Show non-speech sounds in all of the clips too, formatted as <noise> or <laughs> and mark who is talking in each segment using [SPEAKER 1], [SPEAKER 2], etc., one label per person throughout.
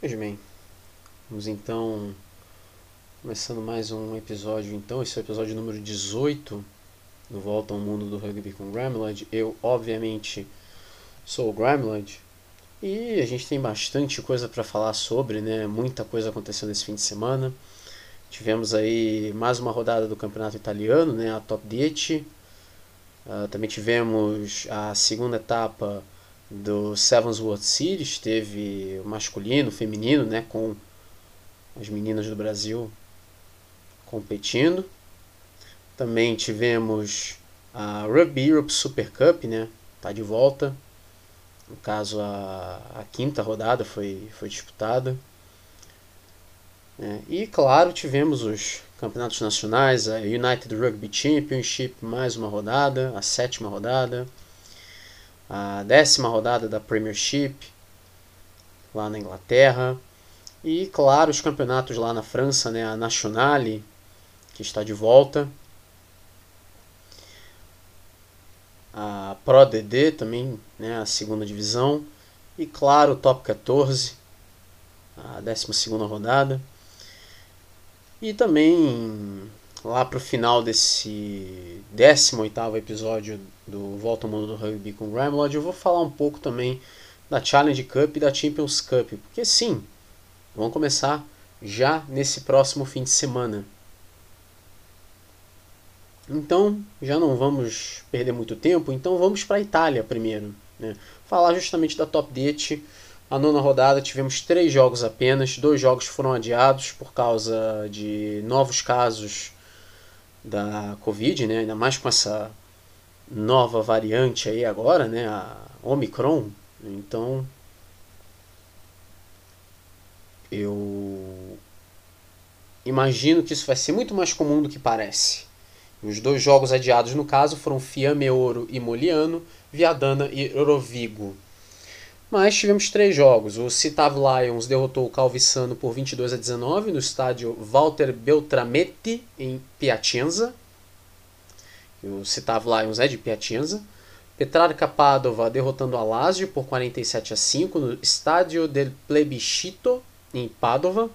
[SPEAKER 1] Pois bem, vamos então começando mais um episódio. Então, esse é o episódio número 18 do Volta ao Mundo do Rugby com Gramlad. Eu, obviamente, sou o Gramlad e a gente tem bastante coisa para falar sobre, né? Muita coisa aconteceu nesse fim de semana. Tivemos aí mais uma rodada do Campeonato Italiano, né? A Top 10. Uh, também tivemos a segunda etapa do Sevens World Series, teve o masculino, o feminino, né, com as meninas do Brasil competindo. Também tivemos a Rugby Europe Super Cup, né, tá de volta. No caso, a, a quinta rodada foi, foi disputada. É, e, claro, tivemos os campeonatos nacionais, a United Rugby Championship, mais uma rodada, a sétima rodada a décima rodada da Premiership lá na Inglaterra. E claro os campeonatos lá na França, né, a Nationale que está de volta, a Pro DD também, né, a segunda divisão. E claro o Top 14, a décima segunda rodada. E também lá para o final desse 18º episódio do Volta ao Mundo do Rugby com Grimlod, eu vou falar um pouco também da Challenge Cup e da Champions Cup, porque sim, vão começar já nesse próximo fim de semana. Então, já não vamos perder muito tempo, então vamos para a Itália primeiro. Né? Falar justamente da Top 10. A nona rodada tivemos três jogos apenas, dois jogos foram adiados por causa de novos casos da Covid, né? ainda mais com essa nova variante aí agora, né? a Omicron. Então, eu imagino que isso vai ser muito mais comum do que parece. Os dois jogos adiados, no caso, foram Fiamme Ouro e Moliano, Viadana e Rovigo. Mas tivemos três jogos. O Citav Lions derrotou o Calvissano por 22 a 19 no estádio Walter Beltrametti, em Piacenza. O Citav Lions é de Piacenza. Petrarca Padova derrotando a Lazio por 47 a 5 no estádio del Plebiscito, em Padova.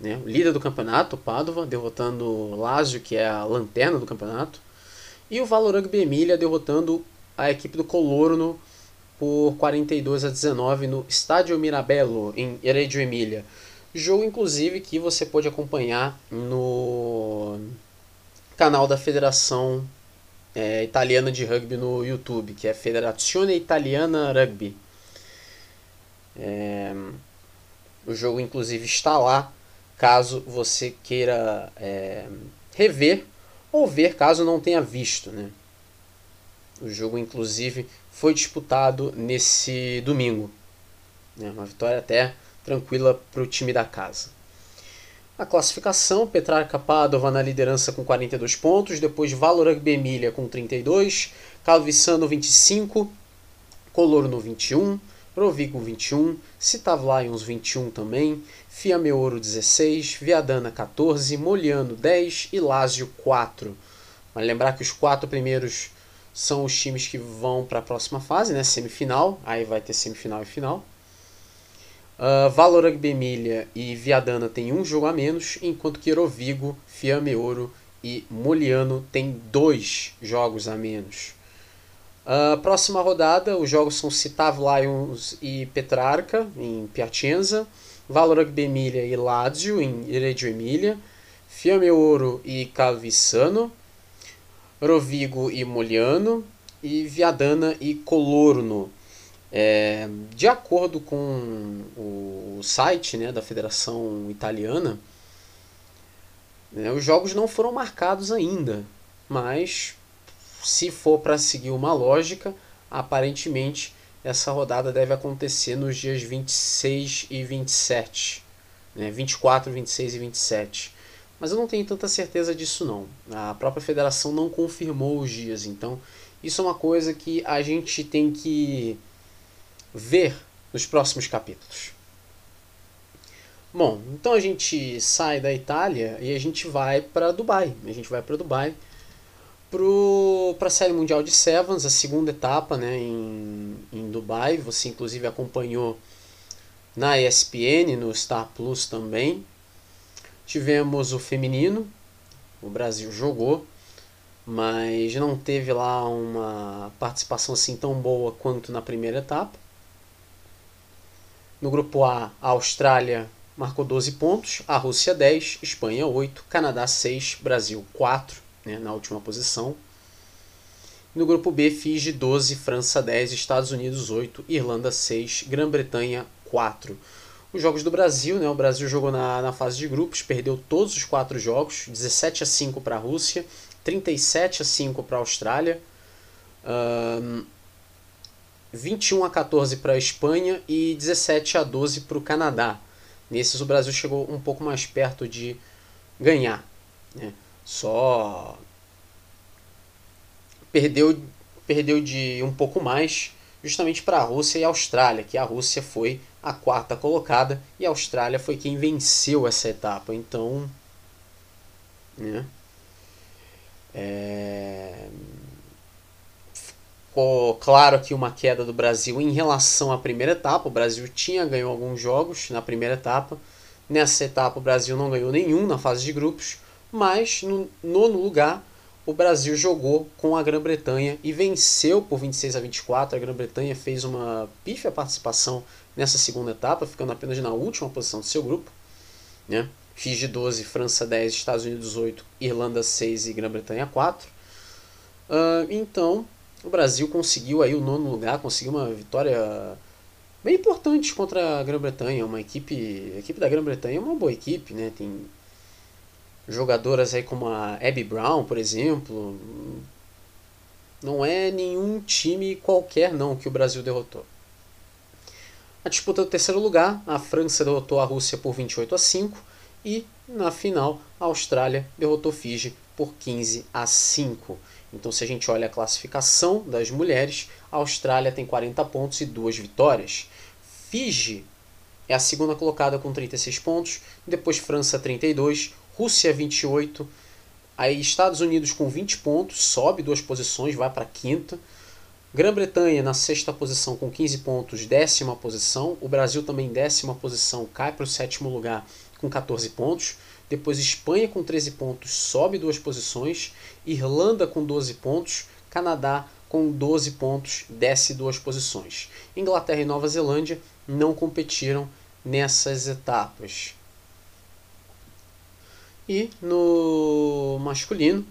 [SPEAKER 1] Né? O líder do campeonato, Padova, derrotando o Lazio, que é a lanterna do campeonato. E o Valorant Emilia derrotando a equipe do Colorno por 42 a 19 no Estádio Mirabello, em Reggio Emilia. Jogo, inclusive, que você pode acompanhar no canal da Federação é, Italiana de Rugby no YouTube, que é Federazione Italiana Rugby. É, o jogo, inclusive, está lá, caso você queira é, rever ou ver caso não tenha visto. Né? O jogo, inclusive, foi disputado nesse domingo. Né? Uma vitória até tranquila para o time da casa. A classificação, Petrarca Padova na liderança com 42 pontos, depois Valorant Emília com 32, Calvissano 25, Colorno 21, Rovigo 21, Citav Lions 21 também, Fiamme Ouro 16, Viadana 14, Moliano 10 e Lazio 4. Vale lembrar que os quatro primeiros são os times que vão para a próxima fase, né? Semifinal, aí vai ter semifinal e final. Uh, Valor Rugby e Viadana tem um jogo a menos, enquanto que Erovigo, Fiamme Ouro e Moliano tem dois jogos a menos. Uh, próxima rodada, os jogos são Citav Lions e Petrarca, em Piacenza, Valor Rugby e Lazio, em Reggio Emília, Fiamme Ouro e Calvissano, Rovigo e Moliano e Viadana e Colorno. É, de acordo com o site né, da Federação Italiana, né, os jogos não foram marcados ainda, mas se for para seguir uma lógica, aparentemente essa rodada deve acontecer nos dias 26 e 27, né, 24, 26 e 27. Mas eu não tenho tanta certeza disso não. A própria federação não confirmou os dias, então isso é uma coisa que a gente tem que ver nos próximos capítulos. Bom, então a gente sai da Itália e a gente vai para Dubai. A gente vai para Dubai para a Série Mundial de Sevens, a segunda etapa né, em, em Dubai. Você inclusive acompanhou na ESPN, no Star Plus também. Tivemos o feminino, o Brasil jogou, mas não teve lá uma participação assim tão boa quanto na primeira etapa. No grupo A, a Austrália marcou 12 pontos, a Rússia 10, Espanha 8, Canadá 6, Brasil 4, né, na última posição. No grupo B, Fiji 12, França 10, Estados Unidos 8, Irlanda 6, Grã-Bretanha 4. Os jogos do Brasil, né? O Brasil jogou na, na fase de grupos, perdeu todos os quatro jogos, 17 a 5 para a Rússia, 37 a 5 para a Austrália, um, 21 a 14 para a Espanha e 17 a 12 para o Canadá. Nesses o Brasil chegou um pouco mais perto de ganhar. Né? Só perdeu, perdeu de um pouco mais justamente para a Rússia e a Austrália, que a Rússia foi a quarta colocada e a Austrália foi quem venceu essa etapa. Então, né? É... Ficou claro aqui uma queda do Brasil em relação à primeira etapa. O Brasil tinha ganho alguns jogos na primeira etapa. Nessa etapa o Brasil não ganhou nenhum na fase de grupos, mas no nono lugar o Brasil jogou com a Grã-Bretanha e venceu por 26 a 24. A Grã-Bretanha fez uma pífia participação nessa segunda etapa, ficando apenas na última posição do seu grupo. Né? Fiji 12, França 10, Estados Unidos 8, Irlanda 6 e Grã-Bretanha 4. Uh, então, o Brasil conseguiu aí o nono lugar, conseguiu uma vitória bem importante contra a Grã-Bretanha. Uma equipe, a equipe da Grã-Bretanha é uma boa equipe, né? Tem jogadoras aí como a Abby Brown, por exemplo. Não é nenhum time qualquer não que o Brasil derrotou. A disputa do terceiro lugar, a França derrotou a Rússia por 28 a 5 e na final a Austrália derrotou Fiji por 15 a 5. Então se a gente olha a classificação das mulheres, a Austrália tem 40 pontos e duas vitórias. Fiji é a segunda colocada com 36 pontos, depois França 32, Rússia 28, aí Estados Unidos com 20 pontos, sobe duas posições, vai para quinta. Grã-Bretanha na sexta posição com 15 pontos, décima posição. O Brasil também décima posição, cai para o sétimo lugar com 14 pontos. Depois Espanha com 13 pontos, sobe duas posições. Irlanda com 12 pontos. Canadá com 12 pontos, desce duas posições. Inglaterra e Nova Zelândia não competiram nessas etapas. E no masculino,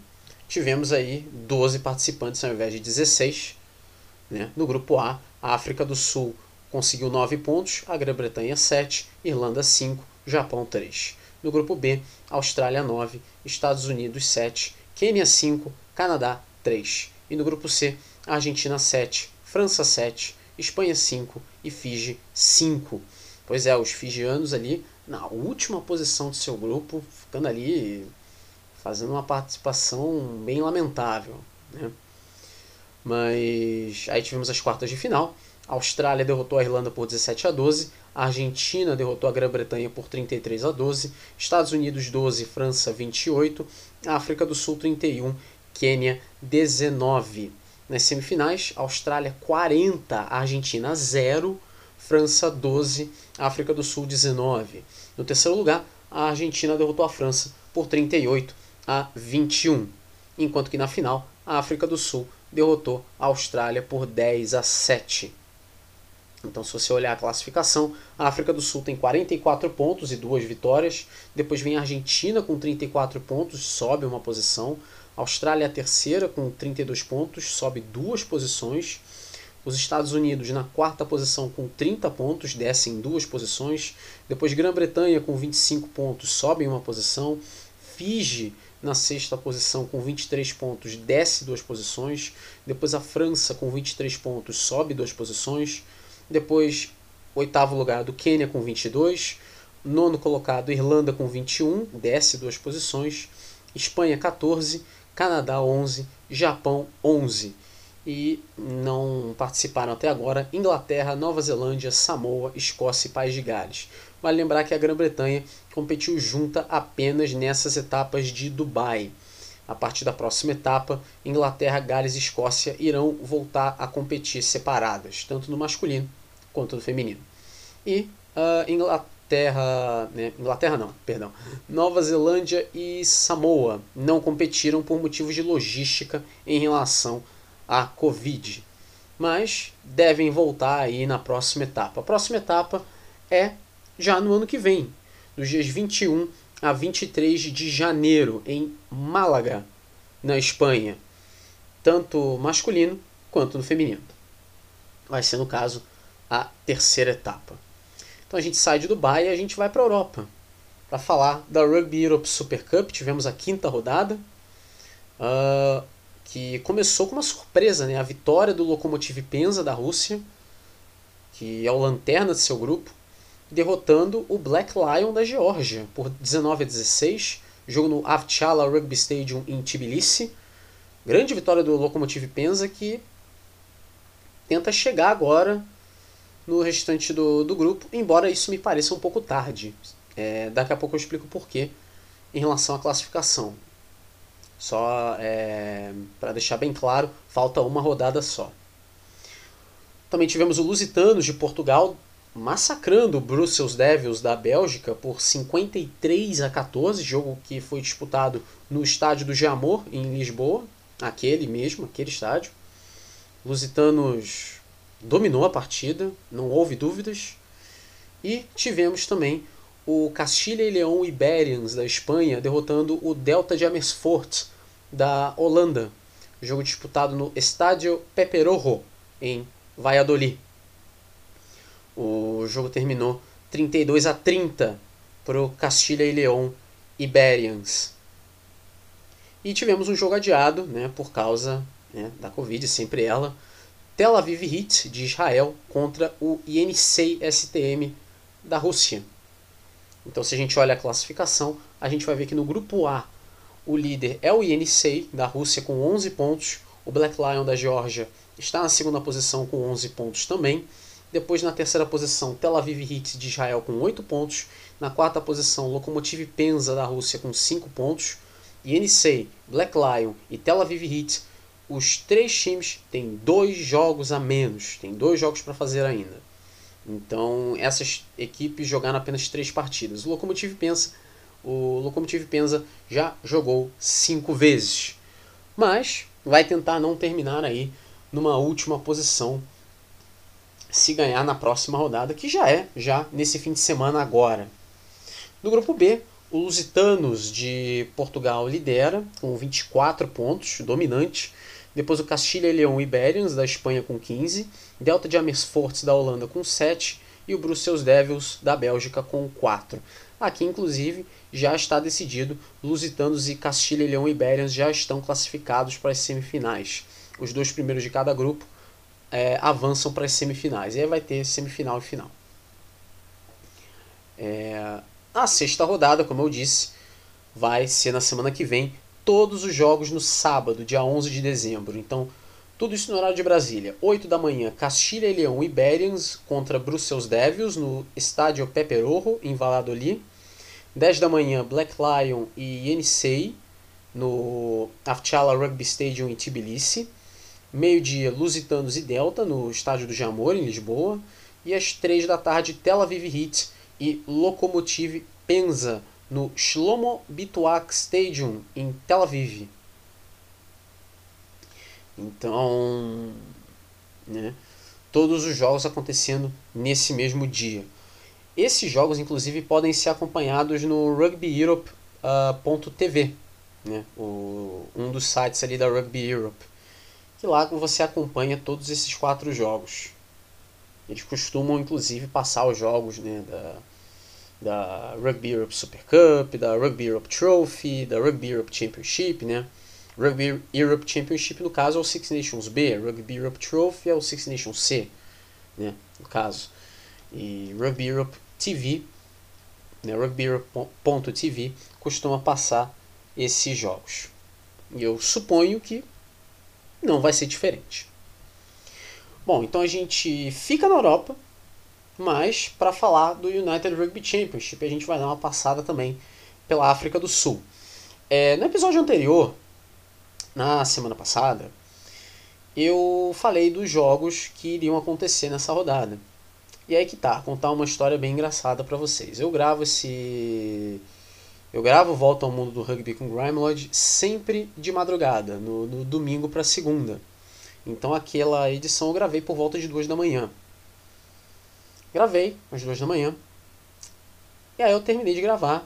[SPEAKER 1] tivemos aí 12 participantes ao invés de 16. Né? No grupo A, a África do Sul conseguiu 9 pontos, a Grã-Bretanha 7, Irlanda 5, Japão 3. No grupo B, Austrália 9, Estados Unidos 7, Quênia 5, Canadá 3. E no grupo C, Argentina 7, França 7, Espanha 5 e Fiji 5. Pois é, os fijianos ali na última posição do seu grupo, ficando ali fazendo uma participação bem lamentável. Né? Mas aí tivemos as quartas de final. A Austrália derrotou a Irlanda por 17 a 12, a Argentina derrotou a Grã-Bretanha por 33 a 12, Estados Unidos 12, França 28, África do Sul 31, Quênia 19. Nas semifinais, Austrália 40, Argentina 0, França 12, África do Sul 19. No terceiro lugar, a Argentina derrotou a França por 38 a 21, enquanto que na final, a África do Sul derrotou a Austrália por 10 a 7. Então, se você olhar a classificação, a África do Sul tem 44 pontos e duas vitórias. Depois vem a Argentina com 34 pontos, sobe uma posição. A Austrália é a terceira com 32 pontos, sobe duas posições. Os Estados Unidos na quarta posição com 30 pontos, descem duas posições. Depois Grã-Bretanha com 25 pontos, sobe uma posição. Fiji na sexta posição com 23 pontos, desce duas posições. Depois a França com 23 pontos, sobe duas posições. Depois oitavo lugar do Quênia com 22. Nono colocado Irlanda com 21, desce duas posições. Espanha 14, Canadá 11, Japão 11 e não participaram até agora Inglaterra, Nova Zelândia, Samoa, Escócia e País de Gales. Vale lembrar que a Grã-Bretanha competiu junta apenas nessas etapas de Dubai. A partir da próxima etapa, Inglaterra, Gales e Escócia irão voltar a competir separadas, tanto no masculino quanto no feminino. E uh, Inglaterra, né, Inglaterra não, perdão, Nova Zelândia e Samoa não competiram por motivos de logística em relação à Covid, mas devem voltar aí na próxima etapa. A próxima etapa é já no ano que vem, dos dias 21 a 23 de janeiro, em Málaga, na Espanha, tanto masculino quanto no feminino. Vai ser, no caso, a terceira etapa. Então a gente sai de Dubai e a gente vai para a Europa para falar da Rugby Europe Super Cup. Tivemos a quinta rodada, uh, que começou com uma surpresa, né? a vitória do Lokomotiv Penza da Rússia, que é o lanterna de seu grupo, derrotando o Black Lion da Geórgia por 19 a 16, jogo no Avchala Rugby Stadium em Tbilisi. Grande vitória do Lokomotiv Penza que tenta chegar agora no restante do, do grupo, embora isso me pareça um pouco tarde. É, daqui a pouco eu explico porquê em relação à classificação. Só é, para deixar bem claro, falta uma rodada só. Também tivemos o Lusitanos de Portugal massacrando o Brussels Devils da Bélgica por 53 a 14, jogo que foi disputado no estádio do Jamor, em Lisboa, aquele mesmo, aquele estádio. Lusitanos dominou a partida, não houve dúvidas. E tivemos também o Castilla e León Iberians da Espanha derrotando o Delta de Amersfoort da Holanda. Jogo disputado no Estádio Pepe Rojo, em Valladolid. O jogo terminou 32 a 30 para o Castilha e León Iberians. E tivemos um jogo adiado né, por causa né, da Covid, sempre ela. Tel Aviv Heat de Israel contra o Yenisei STM da Rússia. Então, se a gente olha a classificação, a gente vai ver que no grupo A o líder é o Yenisei da Rússia com 11 pontos. O Black Lion da Geórgia está na segunda posição com 11 pontos também. Depois, na terceira posição, Tel Aviv Heat de Israel com 8 pontos. Na quarta posição, Lokomotiv Penza da Rússia com 5 pontos. Yenisei, Black Lion e Tel Aviv Heat, os três times têm dois jogos a menos, tem dois jogos para fazer ainda. Então, essas equipes jogaram apenas três partidas. O Lokomotiv Penza, o Lokomotiv Penza já jogou cinco vezes, mas vai tentar não terminar aí numa última posição se ganhar na próxima rodada, que já é já nesse fim de semana agora. No grupo B, o Lusitanos de Portugal lidera com 24 pontos, dominante. Depois o Castilha e Leão Iberians da Espanha com 15, Delta de Amersfoort da Holanda com 7 e o Brussels Devils da Bélgica com 4. Aqui, inclusive, já está decidido, Lusitanos e Castilha e Leão Iberians já estão classificados para as semifinais. Os dois primeiros de cada grupo é, avançam para as semifinais. E aí vai ter semifinal e final. É, a sexta rodada, como eu disse, vai ser na semana que vem. Todos os jogos no sábado, dia 11 de dezembro. Então, tudo isso no horário de Brasília. 8 da manhã, Castilha e Leão Iberians contra Brussels Devils no estádio Pepe Rojo, em Valladolid. 10 da manhã, Black Lion e Yenisei no Afchala Rugby Stadium em Tbilisi. Meio-dia, Lusitanos e Delta, no estádio do Jamor, em Lisboa. E às três da tarde, Tel Aviv Heat e Lokomotiv Penza, no Shlomo Bituak Stadium, em Tel Aviv. Então, né, todos os jogos acontecendo nesse mesmo dia. Esses jogos, inclusive, podem ser acompanhados no rugbyeurope.tv, uh, né, um dos sites ali da Rugby Europe que lá você acompanha todos esses quatro jogos. Eles costumam, inclusive, passar os jogos né, da, da Rugby Europe Super Cup, da Rugby Europe Trophy, da Rugby Europe Championship, né? Rugby Europe Championship, no caso, é o Six Nations B, Rugby Europe Trophy é o Six Nations C, né? No caso. E Rugby Europe TV, né? Rugby Europe.tv costuma passar esses jogos. E eu suponho que não vai ser diferente. Bom, então a gente fica na Europa, mas para falar do United Rugby Championship, a gente vai dar uma passada também pela África do Sul. É, no episódio anterior, na semana passada, eu falei dos jogos que iriam acontecer nessa rodada. E aí que tá, contar uma história bem engraçada para vocês. Eu gravo esse. Eu gravo Volta ao Mundo do Rugby com Grimelod sempre de madrugada, no, no domingo para segunda. Então aquela edição eu gravei por volta de duas da manhã. Gravei às duas da manhã. E aí eu terminei de gravar.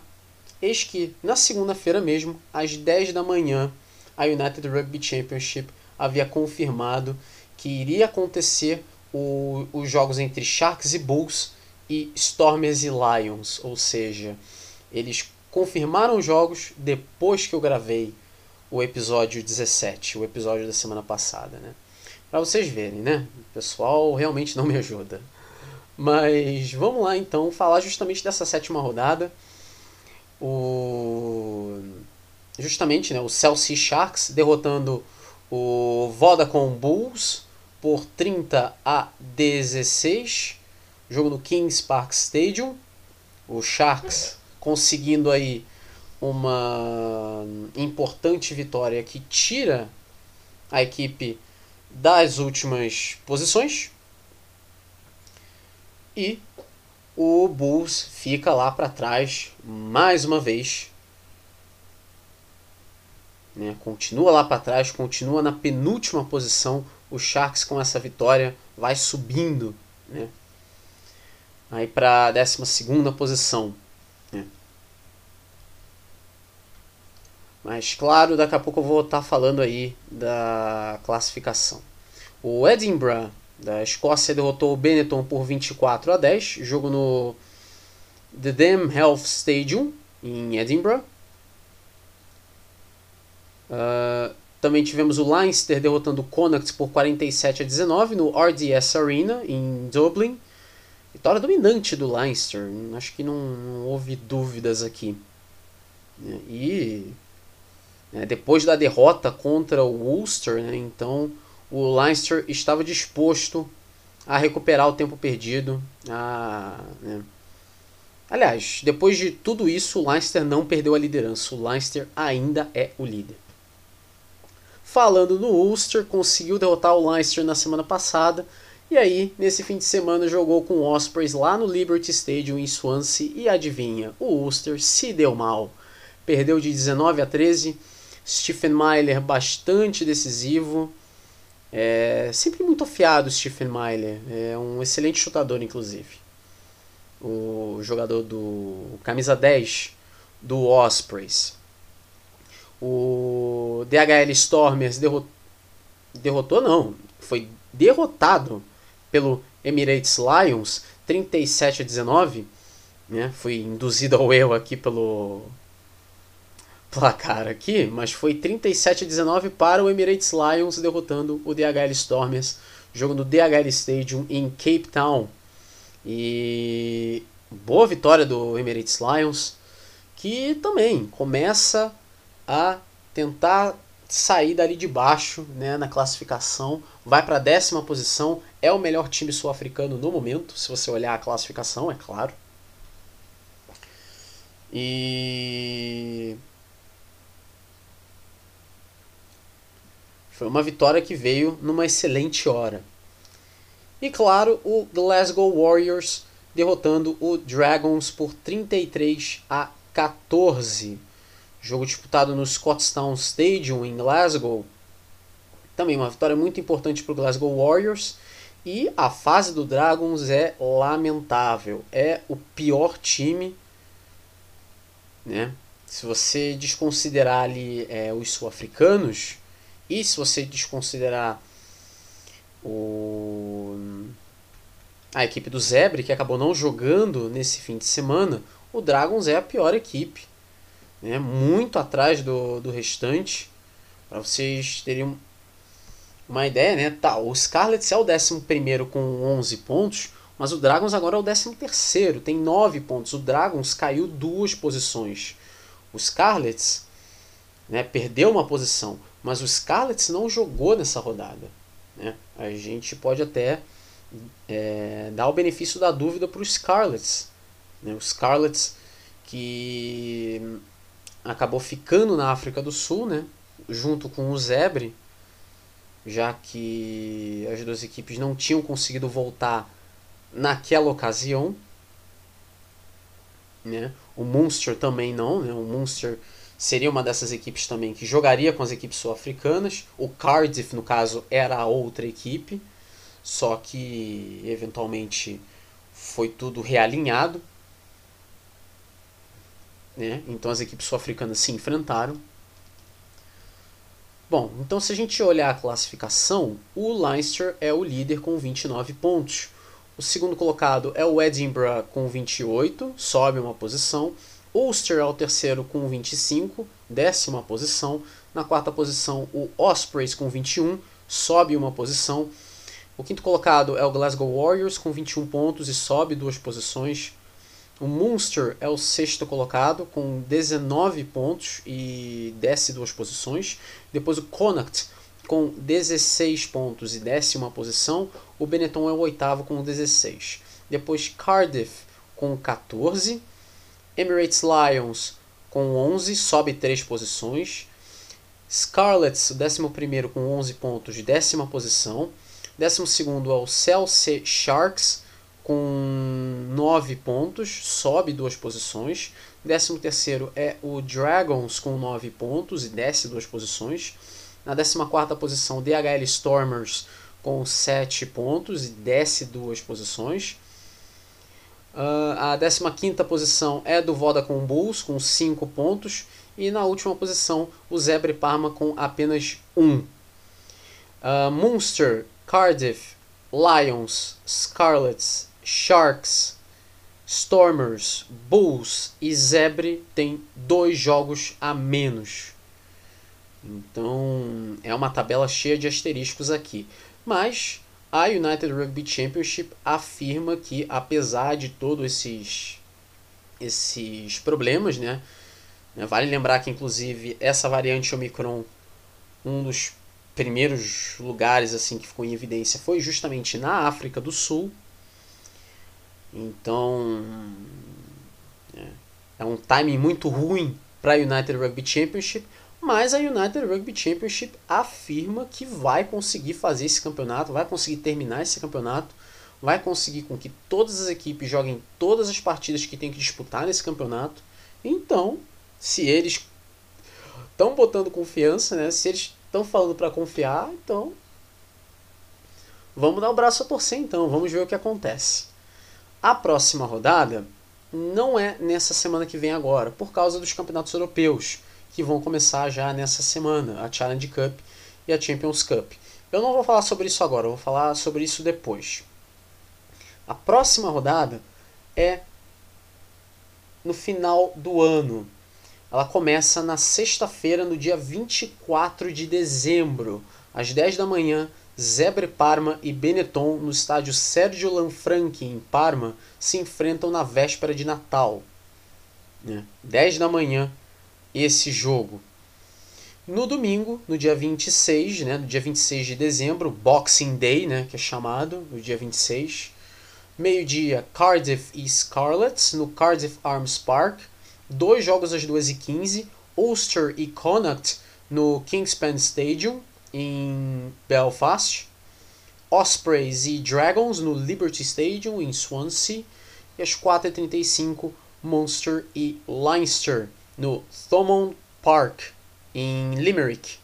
[SPEAKER 1] Eis que na segunda-feira mesmo, às 10 da manhã, a United Rugby Championship havia confirmado que iria acontecer o, os jogos entre Sharks e Bulls e Stormers e Lions, ou seja, eles confirmaram os jogos depois que eu gravei o episódio 17, o episódio da semana passada, né? Para vocês verem, né? O pessoal realmente não me ajuda. Mas vamos lá então falar justamente dessa sétima rodada. O justamente, né, o Chelsea Sharks derrotando o Vodacom Bulls por 30 a 16. Jogo no Kings Park Stadium. O Sharks conseguindo aí uma importante vitória que tira a equipe das últimas posições. E o Bulls fica lá para trás mais uma vez né? Continua lá para trás, continua na penúltima posição. O Sharks com essa vitória vai subindo, né? Aí para a 12 posição. Né? Mas claro, daqui a pouco eu vou estar falando aí da classificação. O Edinburgh da Escócia derrotou o Benetton por 24 a 10, jogo no The Dam Health Stadium em Edinburgh. Uh, também tivemos o Leinster derrotando o Connacht por 47 a 19 no RDS Arena em Dublin. Vitória dominante do Leinster, acho que não, não houve dúvidas aqui. E né, depois da derrota contra o Ulster, né, então o Leinster estava disposto a recuperar o tempo perdido. A, né. Aliás, depois de tudo isso, o Leinster não perdeu a liderança. O Leinster ainda é o líder. Falando no Ulster, conseguiu derrotar o Leinster na semana passada. E aí, nesse fim de semana, jogou com o Ospreys lá no Liberty Stadium em Swansea. E adivinha, o Ulster se deu mal. Perdeu de 19 a 13. Stephen Myler bastante decisivo. É, sempre muito afiado Stephen Myler. É um excelente chutador, inclusive. O jogador do camisa 10 do Ospreys. O DHL Stormers derrotou, derrotou não, foi derrotado pelo Emirates Lions 37 a 19, né? Foi induzido ao erro aqui pelo placar aqui, mas foi 37 a 19 para o Emirates Lions derrotando o DHL Stormers, jogo no DHL Stadium em Cape Town. E boa vitória do Emirates Lions, que também começa a tentar sair dali de baixo né, na classificação, vai para a décima posição, é o melhor time sul-africano no momento, se você olhar a classificação, é claro. E foi uma vitória que veio numa excelente hora. E claro, o Glasgow Warriors derrotando o Dragons por 33 a 14 Jogo disputado no Scottstown Stadium em Glasgow. Também uma vitória muito importante para o Glasgow Warriors. E a fase do Dragons é lamentável. É o pior time. Né? Se você desconsiderar ali é, os sul-africanos e se você desconsiderar o, a equipe do Zebre, que acabou não jogando nesse fim de semana, o Dragons é a pior equipe né, muito atrás do, do restante. Para vocês terem uma ideia, né? Tá, o Scarlets é o 11 com 11 pontos, mas o Dragons agora é o 13, tem 9 pontos. O Dragons caiu duas posições. O Scarlets né, perdeu uma posição, mas o Scarlets não jogou nessa rodada. Né? A gente pode até é, dar o benefício da dúvida para os Scarlets. Né? Os Scarlets que acabou ficando na África do Sul, né, junto com o Zebre, já que as duas equipes não tinham conseguido voltar naquela ocasião. Né? O Munster também não. Né? O Munster seria uma dessas equipes também que jogaria com as equipes sul-africanas. O Cardiff, no caso, era a outra equipe. Só que eventualmente foi tudo realinhado. Né? Então as equipes sul-africanas se enfrentaram. Bom, então se a gente olhar a classificação, o Leinster é o líder com 29 pontos. O segundo colocado é o Edinburgh com 28, sobe uma posição. Ulster é o terceiro com 25, décima posição. Na quarta posição, o Ospreys com 21, sobe uma posição. O quinto colocado é o Glasgow Warriors com 21 pontos e sobe duas posições. O Munster é o sexto colocado com 19 pontos e desce duas posições. Depois o Connacht com 16 pontos e décima posição. O Benetton é o oitavo com 16. Depois Cardiff com 14. Emirates Lions com 11, sobe 3 posições. Scarlets, o 11 com 11 pontos, décima posição. Décimo segundo é o Chelsea Sharks com 9 pontos, sobe duas posições. 13 terceiro é o Dragons com 9 pontos e desce duas posições. Na 14 posição, DHL Stormers com 7 pontos e desce duas posições. Uh, a 15 posição é do Vodacom Bulls com 5 pontos. E na última posição, o Zebre Parma com apenas 1. Uh, Munster, Cardiff, Lions, Scarlets Sharks, Stormers, Bulls e Zebre têm dois jogos a menos. Então é uma tabela cheia de asteriscos aqui. Mas a United Rugby Championship afirma que, apesar de todos esses, esses problemas, né, né? Vale lembrar que, inclusive, essa variante Omicron, um dos primeiros lugares assim que ficou em evidência foi justamente na África do Sul. Então é, é um timing muito ruim para a United Rugby Championship, mas a United Rugby Championship afirma que vai conseguir fazer esse campeonato, vai conseguir terminar esse campeonato, vai conseguir com que todas as equipes joguem todas as partidas que tem que disputar nesse campeonato. Então, se eles estão botando confiança, né? Se eles estão falando para confiar, então vamos dar o braço a torcer então, vamos ver o que acontece. A próxima rodada não é nessa semana que vem agora, por causa dos campeonatos europeus, que vão começar já nessa semana, a Challenge Cup e a Champions Cup. Eu não vou falar sobre isso agora, eu vou falar sobre isso depois. A próxima rodada é no final do ano. Ela começa na sexta-feira, no dia 24 de dezembro, às 10 da manhã, Zebre Parma e Benetton, no estádio Sérgio Lanfranchi, em Parma, se enfrentam na véspera de Natal. Né? 10 da manhã, esse jogo. No domingo, no dia 26, né, no dia 26 de dezembro, Boxing Day, né, que é chamado, no dia 26, meio-dia, Cardiff e Scarlets, no Cardiff Arms Park, dois jogos às 2h15, Ulster e Connacht, no Kingspan Stadium, em Belfast, Ospreys e Dragons no Liberty Stadium em Swansea e às 4h35 Munster e Leinster no Thomond Park em Limerick.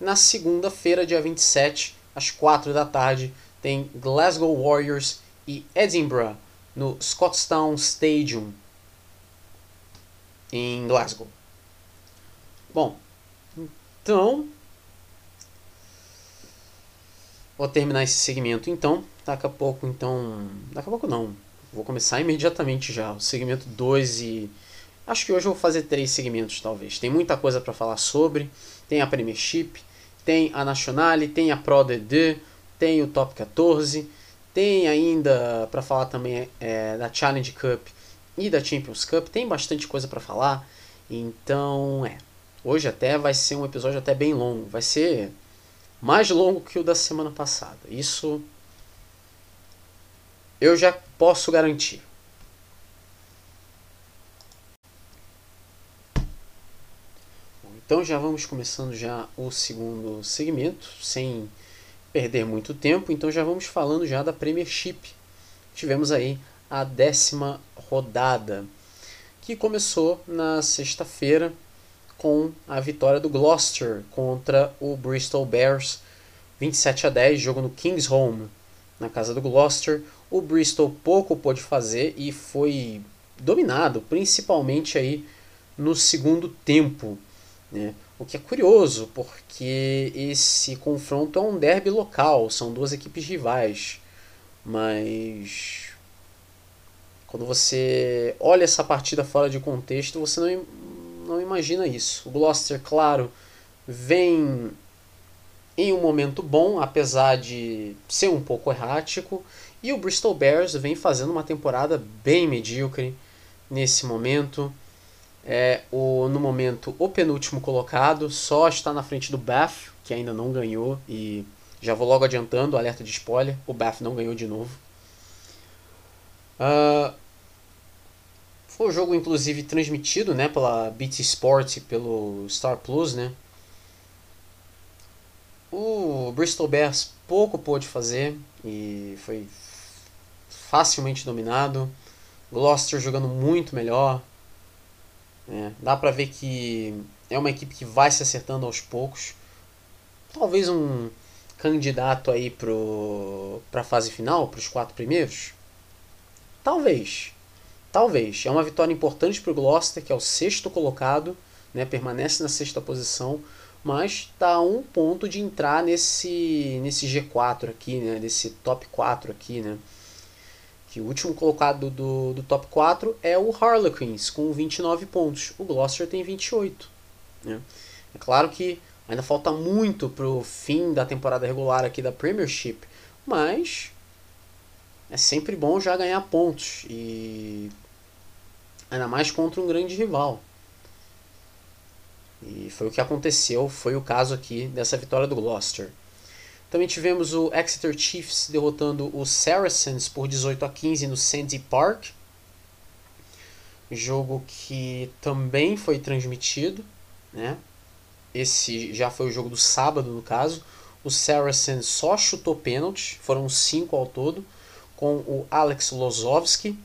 [SPEAKER 1] Na segunda-feira, dia 27, às 4 da tarde, tem Glasgow Warriors e Edinburgh no Scottstown Stadium em Glasgow. Bom, então Vou terminar esse segmento então. Daqui a pouco, então. Daqui a pouco não. Vou começar imediatamente já. O segmento 2 e. Acho que hoje eu vou fazer três segmentos, talvez. Tem muita coisa para falar sobre. Tem a Premiership, tem a Nationale, tem a Pro D2, tem o Top 14, tem ainda para falar também é, da Challenge Cup e da Champions Cup. Tem bastante coisa para falar. Então, é. Hoje até vai ser um episódio até bem longo. Vai ser mais longo que o da semana passada. Isso eu já posso garantir. Então já vamos começando já o segundo segmento, sem perder muito tempo. Então já vamos falando já da Premiership. tivemos aí a décima rodada, que começou na sexta-feira com a vitória do Gloucester contra o Bristol Bears, 27 a 10, jogo no King's Home, na casa do Gloucester. O Bristol pouco pôde fazer e foi dominado, principalmente aí no segundo tempo. Né? O que é curioso, porque esse confronto é um derby local, são duas equipes rivais. Mas quando você olha essa partida fora de contexto, você não, não imagina isso. O Gloucester, claro, vem em um momento bom, apesar de ser um pouco errático, e o Bristol Bears vem fazendo uma temporada bem medíocre nesse momento. É o, no momento o penúltimo colocado, só está na frente do Bath, que ainda não ganhou, e já vou logo adiantando, alerta de spoiler, o Bath não ganhou de novo. Uh, foi um jogo, inclusive, transmitido né, pela BT Sport, pelo Star Plus, né? O Bristol Bears pouco pôde fazer e foi facilmente dominado. Gloucester jogando muito melhor. É, dá pra ver que é uma equipe que vai se acertando aos poucos. Talvez um candidato aí para a fase final, para os quatro primeiros? Talvez. Talvez. É uma vitória importante para o Gloucester, que é o sexto colocado, né, permanece na sexta posição, mas está a um ponto de entrar nesse, nesse G4 aqui, né, nesse top 4 aqui, né que o último colocado do, do top 4 é o Harlequins, com 29 pontos. O Gloucester tem 28. Né? É claro que ainda falta muito para o fim da temporada regular aqui da Premiership, mas é sempre bom já ganhar pontos e ainda mais contra um grande rival. E foi o que aconteceu, foi o caso aqui dessa vitória do Gloucester. Também tivemos o Exeter Chiefs derrotando o Saracens por 18 a 15 no Sandy Park. Jogo que também foi transmitido, né? Esse já foi o jogo do sábado, no caso. O Saracens só chutou pênalti, foram cinco ao todo, com o Alex Lozovski,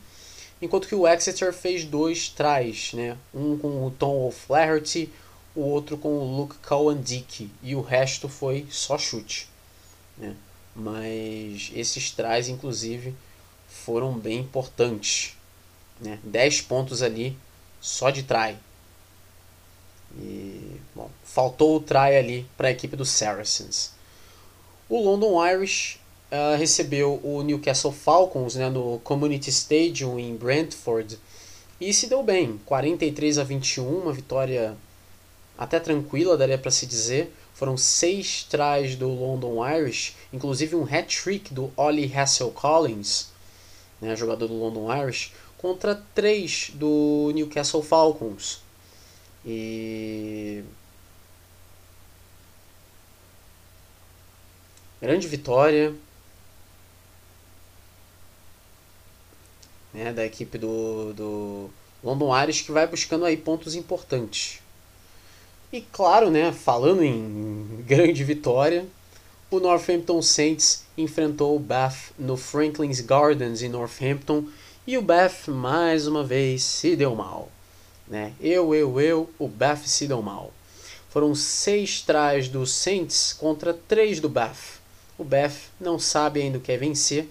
[SPEAKER 1] enquanto que o Exeter fez dois tries, né? Um com o Tom O'Flaherty, o outro com o Luke Cowan Dick, e o resto foi só chute. Né? Mas esses trás, inclusive, foram bem importantes. Né? 10 pontos ali só de try. E, bom, faltou o try ali para a equipe do Saracens. O London Irish uh, recebeu o Newcastle Falcons né, no Community Stadium em Brentford e se deu bem, 43 a 21, uma vitória até tranquila, daria para se dizer. Foram seis tries do London Irish, inclusive um hat-trick do Ollie Hassel Collins, né, jogador do London Irish, contra três do Newcastle Falcons. E grande vitória né, da equipe do, do London Irish que vai buscando aí pontos importantes. E claro, né, falando em grande vitória, o Northampton Saints enfrentou o Bath no Franklin's Gardens em Northampton e o Bath mais uma vez se deu mal. Né? Eu, eu, eu, o Bath se deu mal. Foram seis trás do Saints contra três do Bath. O Bath não sabe ainda o que é vencer.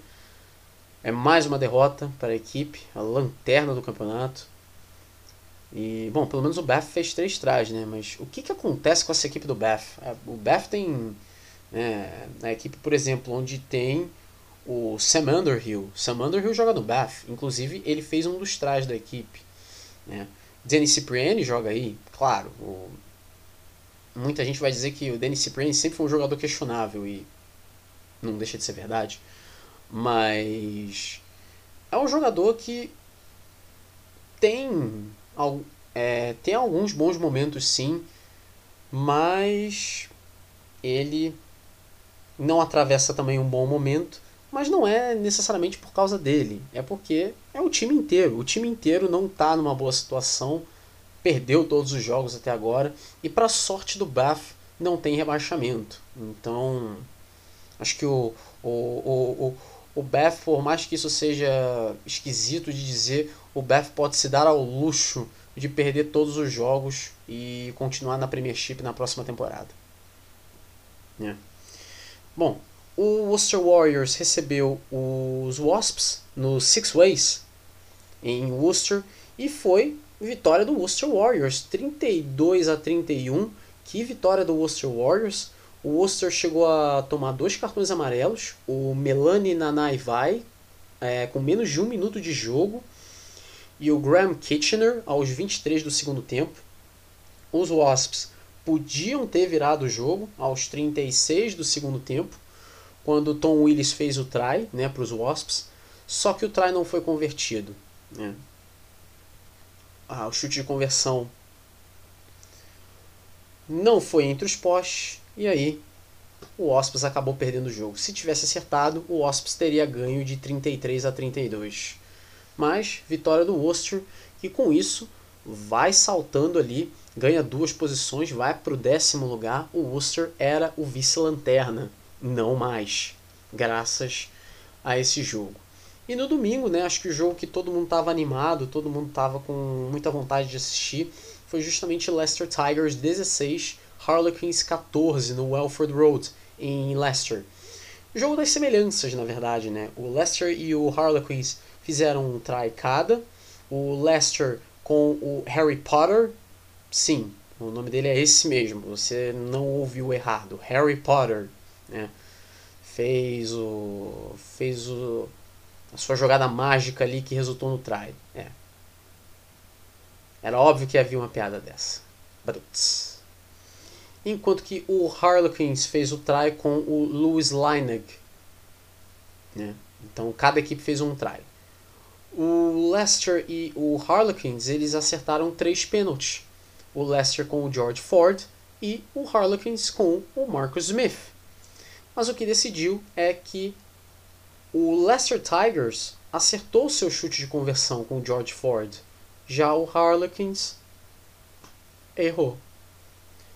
[SPEAKER 1] É mais uma derrota para a equipe, a lanterna do campeonato. E, bom, pelo menos o Bath fez três trás, né? Mas o que, que acontece com essa equipe do Bath? É, o Bath tem é, a equipe, por exemplo, onde tem o Sam Underhill. Sam Underhill joga no Bath. Inclusive, ele fez um dos trás da equipe. Né? Danny Cipriani joga aí. Claro, o... muita gente vai dizer que o Danny Cipriani sempre foi um jogador questionável e não deixa de ser verdade. Mas é um jogador que tem é, tem alguns bons momentos sim, mas ele não atravessa também um bom momento, mas não é necessariamente por causa dele, é porque é o time inteiro. O time inteiro não está numa boa situação, perdeu todos os jogos até agora e para sorte do Bath não tem rebaixamento. Então, acho que o, o, o, o, o Beth, por mais que isso seja esquisito de dizer, o Beth pode se dar ao luxo de perder todos os jogos e continuar na Premiership na próxima temporada. É. Bom, o Worcester Warriors recebeu os Wasps no Six Ways em Worcester e foi vitória do Worcester Warriors, 32 a 31. Que vitória do Worcester Warriors! O Worcester chegou a tomar dois cartões amarelos. O Melanie Nanai vai, é, com menos de um minuto de jogo. E o Graham Kitchener, aos 23 do segundo tempo. Os Wasps podiam ter virado o jogo aos 36 do segundo tempo, quando Tom Willis fez o try né, para os Wasps. Só que o try não foi convertido. Né? Ah, o chute de conversão não foi entre os postes e aí o Wasps acabou perdendo o jogo. Se tivesse acertado, o Wasps teria ganho de 33 a 32. Mas vitória do Worcester, que com isso vai saltando ali, ganha duas posições, vai para o décimo lugar. O Worcester era o vice-lanterna, não mais, graças a esse jogo. E no domingo, né, acho que o jogo que todo mundo estava animado, todo mundo estava com muita vontade de assistir, foi justamente Leicester Tigers 16, Harlequins 14 no Welford Road, em Leicester. Jogo das semelhanças, na verdade, né? O Leicester e o Harlequins fizeram um try cada. O Leicester com o Harry Potter, sim, o nome dele é esse mesmo, você não ouviu errado, Harry Potter, né? Fez o fez o a sua jogada mágica ali que resultou no try. É. Era óbvio que havia uma piada dessa. Bruts enquanto que o Harlequins fez o try com o Lewis Lineag. Né? Então cada equipe fez um try. O Leicester e o Harlequins eles acertaram três pênaltis. O Leicester com o George Ford e o Harlequins com o Marcus Smith. Mas o que decidiu é que o Leicester Tigers acertou seu chute de conversão com o George Ford. Já o Harlequins errou.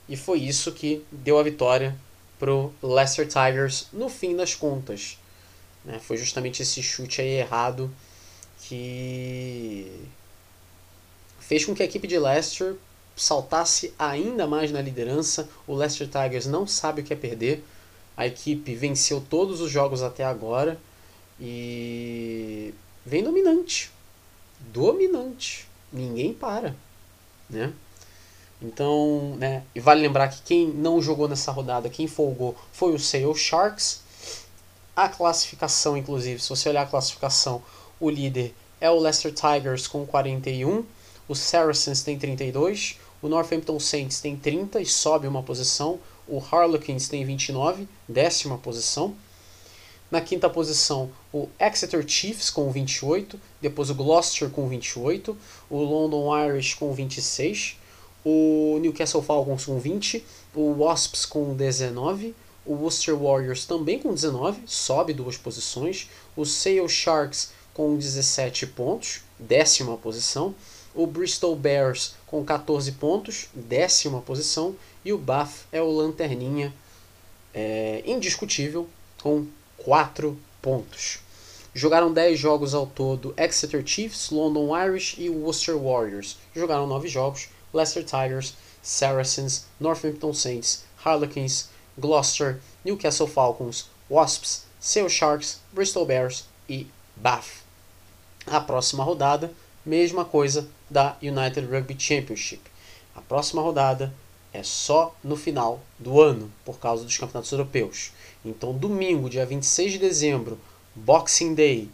[SPEAKER 1] E foi isso que deu a vitória pro Leicester Tigers no fim das contas. Né? Foi justamente esse chute aí errado que fez com que a equipe de Leicester saltasse ainda mais na liderança. O Leicester Tigers não sabe o que é perder. A equipe venceu todos os jogos até agora e vem dominante. Dominante. Ninguém para, né? Então, né, e vale lembrar que quem não jogou nessa rodada, quem folgou, foi o Sale Sharks. A classificação, inclusive, se você olhar a classificação, o líder é o Leicester Tigers com 41, o Saracens tem 32, o Northampton Saints tem 30 e sobe uma posição, o Harlequins tem 29, décima posição. Na quinta posição, o Exeter Chiefs com 28, depois o Gloucester com 28, o London Irish com 26, o Newcastle Falcons com 20, o Wasps com 19, o Worcester Warriors também com 19, sobe duas posições, o Sale Sharks com 17 pontos, décima posição, o Bristol Bears com 14 pontos, décima posição, e o Bath é o lanterninha é, indiscutível com 4 pontos. Jogaram 10 jogos ao todo Exeter Chiefs, London Irish e Worcester Warriors. Jogaram 9 jogos, Leicester Tigers, Saracens, Northampton Saints, Harlequins, Gloucester, Newcastle Falcons, Wasps, Sale Sharks, Bristol Bears e Bath. A próxima rodada, mesma coisa da United Rugby Championship. A próxima rodada é só no final do ano, por causa dos campeonatos europeus. Então, domingo, dia 26 de dezembro, Boxing Day,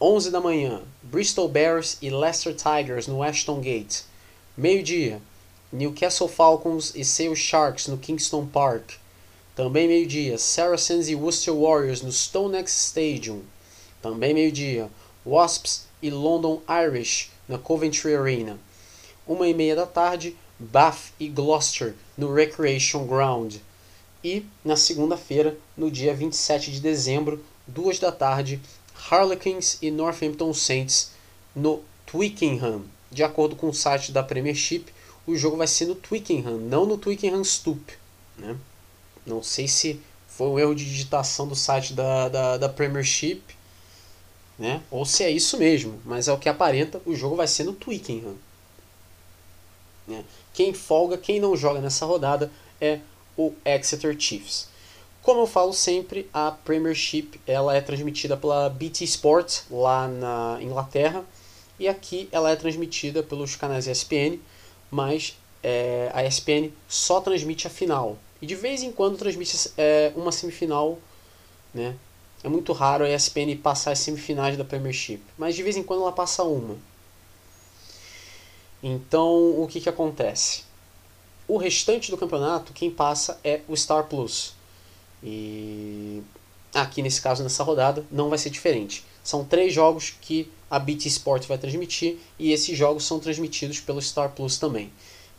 [SPEAKER 1] 11 da manhã, Bristol Bears e Leicester Tigers no Ashton Gate. Meio-dia, Newcastle Falcons e Sale Sharks no Kingston Park. Também meio-dia, Saracens e Worcester Warriors no StoneX Stadium. Também meio-dia, Wasps e London Irish na Coventry Arena. Uma e meia da tarde, Bath e Gloucester no Recreation Ground. E na segunda-feira, no dia 27 de dezembro, duas da tarde, Harlequins e Northampton Saints no Twickenham. De acordo com o site da Premiership, o jogo vai ser no Twickenham, não no Twickenham Stoop. Né? Não sei se foi um erro de digitação do site da, da, da Premiership, né? Ou se é isso mesmo, mas é o que aparenta, o jogo vai ser no Twickenham. Né? Quem folga, quem não joga nessa rodada é o Exeter Chiefs. Como eu falo sempre, a Premiership ela é transmitida pela BT Sport lá na Inglaterra e aqui ela é transmitida pelos canais ESPN, mas é, a ESPN só transmite a final e de vez em quando transmite é, uma semifinal, né? É muito raro a ESPN passar as semifinais da Premiership, mas de vez em quando ela passa uma. Então, o que, que acontece? O restante do campeonato, quem passa é o Star Plus. E aqui nesse caso, nessa rodada, não vai ser diferente. São três jogos que a BT Sport vai transmitir e esses jogos são transmitidos pelo Star Plus também.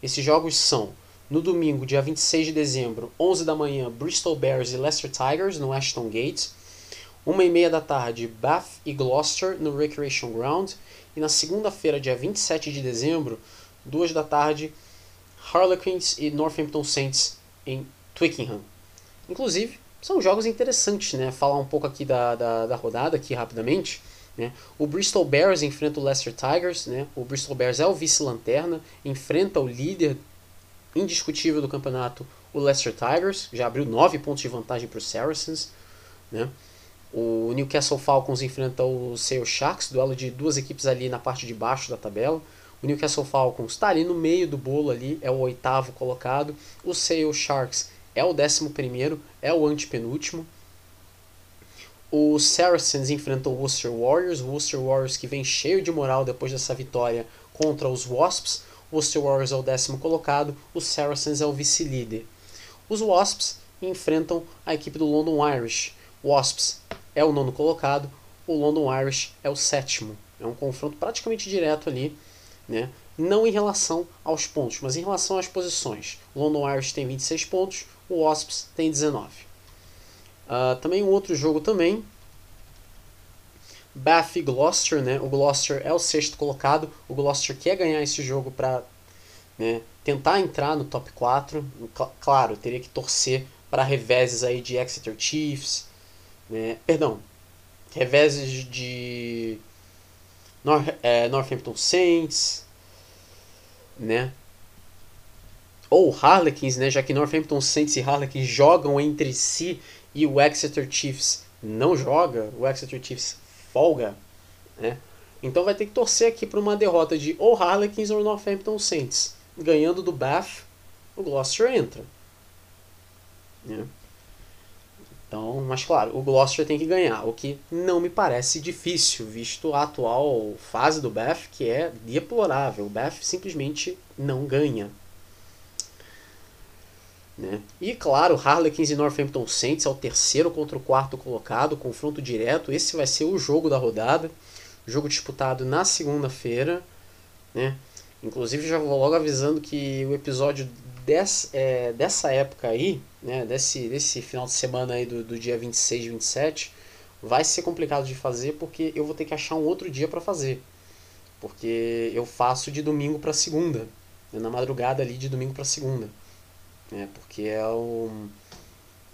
[SPEAKER 1] Esses jogos são no domingo, dia 26 de dezembro, 11 da manhã, Bristol Bears e Leicester Tigers no Ashton Gate. Uma e meia da tarde, Bath e Gloucester no Recreation Ground. E na segunda-feira, dia 27 de dezembro, duas da tarde, Harlequins e Northampton Saints em Twickenham. Inclusive, são jogos interessantes, né? Falar um pouco aqui da, da, da rodada, aqui rapidamente. Né? O Bristol Bears enfrenta o Leicester Tigers. Né? O Bristol Bears é o vice-lanterna, enfrenta o líder indiscutível do campeonato, o Leicester Tigers, já abriu 9 pontos de vantagem para os Saracens. Né? O Newcastle Falcons enfrenta o Sale Sharks, duelo de duas equipes ali na parte de baixo da tabela. O Newcastle Falcons está ali no meio do bolo ali, é o oitavo colocado. O Sale Sharks é o décimo primeiro, é o antepenúltimo. O Saracens enfrenta o Worcester Warriors, o Worcester Warriors que vem cheio de moral depois dessa vitória contra os Wasps. O Worcester Warriors é o décimo colocado, o Saracens é o vice-líder. Os Wasps enfrentam a equipe do London Irish. Wasps é o nono colocado, o London Irish é o sétimo. É um confronto praticamente direto ali, né? não em relação aos pontos, mas em relação às posições. O London Irish tem 26 pontos, o Wasps tem 19. Uh, ah, também um outro jogo também, Bath e Gloucester, né? O Gloucester é o sexto colocado. O Gloucester quer ganhar esse jogo para né, tentar entrar no top 4. Claro, teria que torcer para reveses aí de Exeter Chiefs, né? Perdão, reveses de North, é, Northampton Saints, né? Ou Harlequins, né? Já que Northampton Saints e Harlequins jogam entre si e o Exeter Chiefs não joga, o Exeter Chiefs folga, né? Então vai ter que torcer aqui para uma derrota de ou Harlequins ou Northampton Saints. Ganhando do Bath, o Gloucester entra. Né? Então, mas claro, o Gloucester tem que ganhar, o que não me parece difícil, visto a atual fase do Bath, que é deplorável. O Bath simplesmente não ganha. Né? E claro, Harlequins e Northampton Saints é o terceiro contra o quarto colocado, confronto direto. Esse vai ser o jogo da rodada, jogo disputado na segunda-feira. Né? Inclusive, já vou logo avisando que o episódio desse, é, dessa época aí, né, desse, desse final de semana aí do, do dia 26 e 27, vai ser complicado de fazer porque eu vou ter que achar um outro dia para fazer. Porque eu faço de domingo para segunda, né, na madrugada ali de domingo para segunda né? Porque é um,